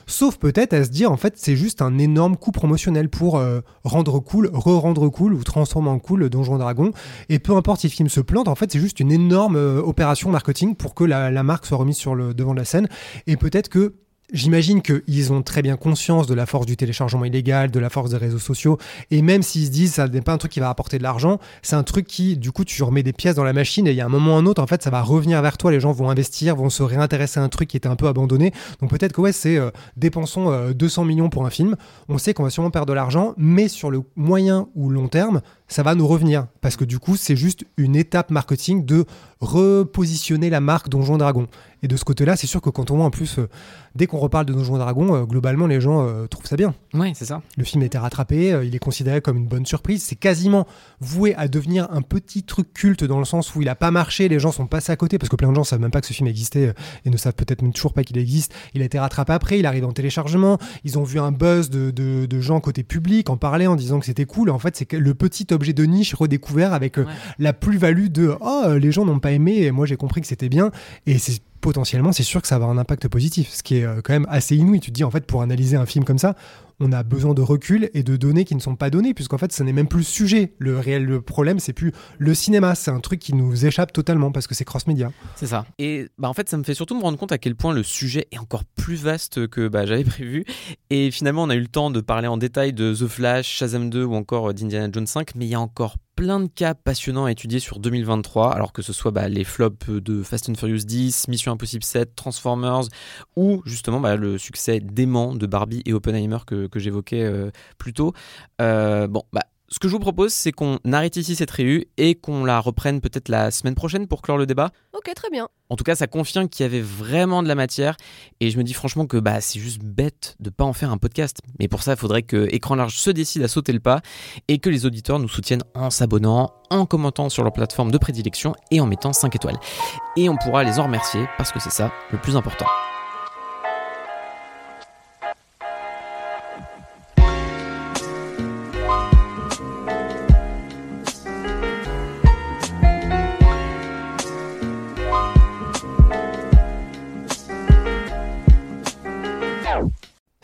Sauf peut-être à se dire, en fait, c'est juste un énorme coup promotionnel pour euh, rendre cool, re-rendre cool ou transformer en cool Donjons et Dragons. Et peu importe si le film se plante, en fait, c'est juste une énorme euh, opération marketing pour que la, la marque soit remise sur le devant de la scène. Et peut-être que J'imagine qu'ils ont très bien conscience de la force du téléchargement illégal, de la force des réseaux sociaux, et même s'ils se disent ça n'est pas un truc qui va rapporter de l'argent, c'est un truc qui, du coup, tu remets des pièces dans la machine et il y a un moment ou un autre, en fait, ça va revenir vers toi, les gens vont investir, vont se réintéresser à un truc qui était un peu abandonné. Donc peut-être que ouais, c'est euh, dépensons euh, 200 millions pour un film, on sait qu'on va sûrement perdre de l'argent, mais sur le moyen ou long terme, ça va nous revenir. Parce que du coup, c'est juste une étape marketing de repositionner la marque Donjon Dragon. Et de ce côté-là, c'est sûr que quand on voit en plus, euh, dès qu'on reparle de Donjon Dragon, euh, globalement, les gens euh, trouvent ça bien. Ouais, c'est ça. Le film a été rattrapé, il est considéré comme une bonne surprise. C'est quasiment voué à devenir un petit truc culte dans le sens où il a pas marché, les gens sont passés à côté parce que plein de gens savent même pas que ce film existait et ne savent peut-être même toujours pas qu'il existe. Il a été rattrapé après, il arrive en téléchargement. Ils ont vu un buzz de, de- de gens côté public en parler en disant que c'était cool. En fait, c'est le petit objet de niche redécouvert avec euh, Ouais. la plus-value de oh, les gens n'ont pas aimé et moi j'ai compris que c'était bien. Et c'est potentiellement, c'est sûr que ça va avoir un impact positif, ce qui est euh, quand même assez inouï. Tu te dis, en fait, pour analyser un film comme ça, on a besoin de recul et de données qui ne sont pas données, puisqu'en fait, ce n'est même plus le sujet. Le réel le problème, c'est plus le cinéma. C'est un truc qui nous échappe totalement parce que c'est cross-média. C'est ça. Et bah, en fait, ça me fait surtout me rendre compte à quel point le sujet est encore plus vaste que bah, j'avais prévu. Et finalement, on a eu le temps de parler en détail de The Flash, Shazam 2 ou encore euh, d'Indiana Jones 5, mais il y a encore plein de cas passionnants à étudier sur 2023, alors que ce soit bah, les flops de Fast and Furious 10, Mission Impossible 7, Transformers, ou justement bah, le succès dément de Barbie et Oppenheimer que, j'évoquais euh, plus tôt. Euh, bon, bah, ce que je vous propose, c'est qu'on arrête ici cette réu et qu'on la reprenne peut-être la semaine prochaine pour clore le débat. Ok, très bien. En tout cas, ça confirme qu'il y avait vraiment de la matière et je me dis franchement que bah, c'est juste bête de pas en faire un podcast. Mais pour ça, il faudrait que Écran Large se décide à sauter le pas et que les auditeurs nous soutiennent en s'abonnant, en commentant sur leur plateforme de prédilection et en mettant 5 étoiles. Et on pourra les en remercier parce que c'est ça le plus important.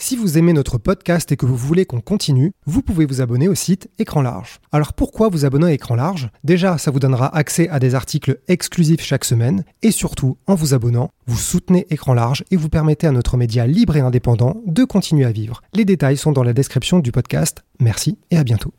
Si vous aimez notre podcast et que vous voulez qu'on continue, vous pouvez vous abonner au site Écran Large. Alors pourquoi vous abonner à Écran Large? Déjà, ça vous donnera accès à des articles exclusifs chaque semaine et surtout, en vous abonnant, vous soutenez Écran Large et vous permettez à notre média libre et indépendant de continuer à vivre. Les détails sont dans la description du podcast. Merci et à bientôt.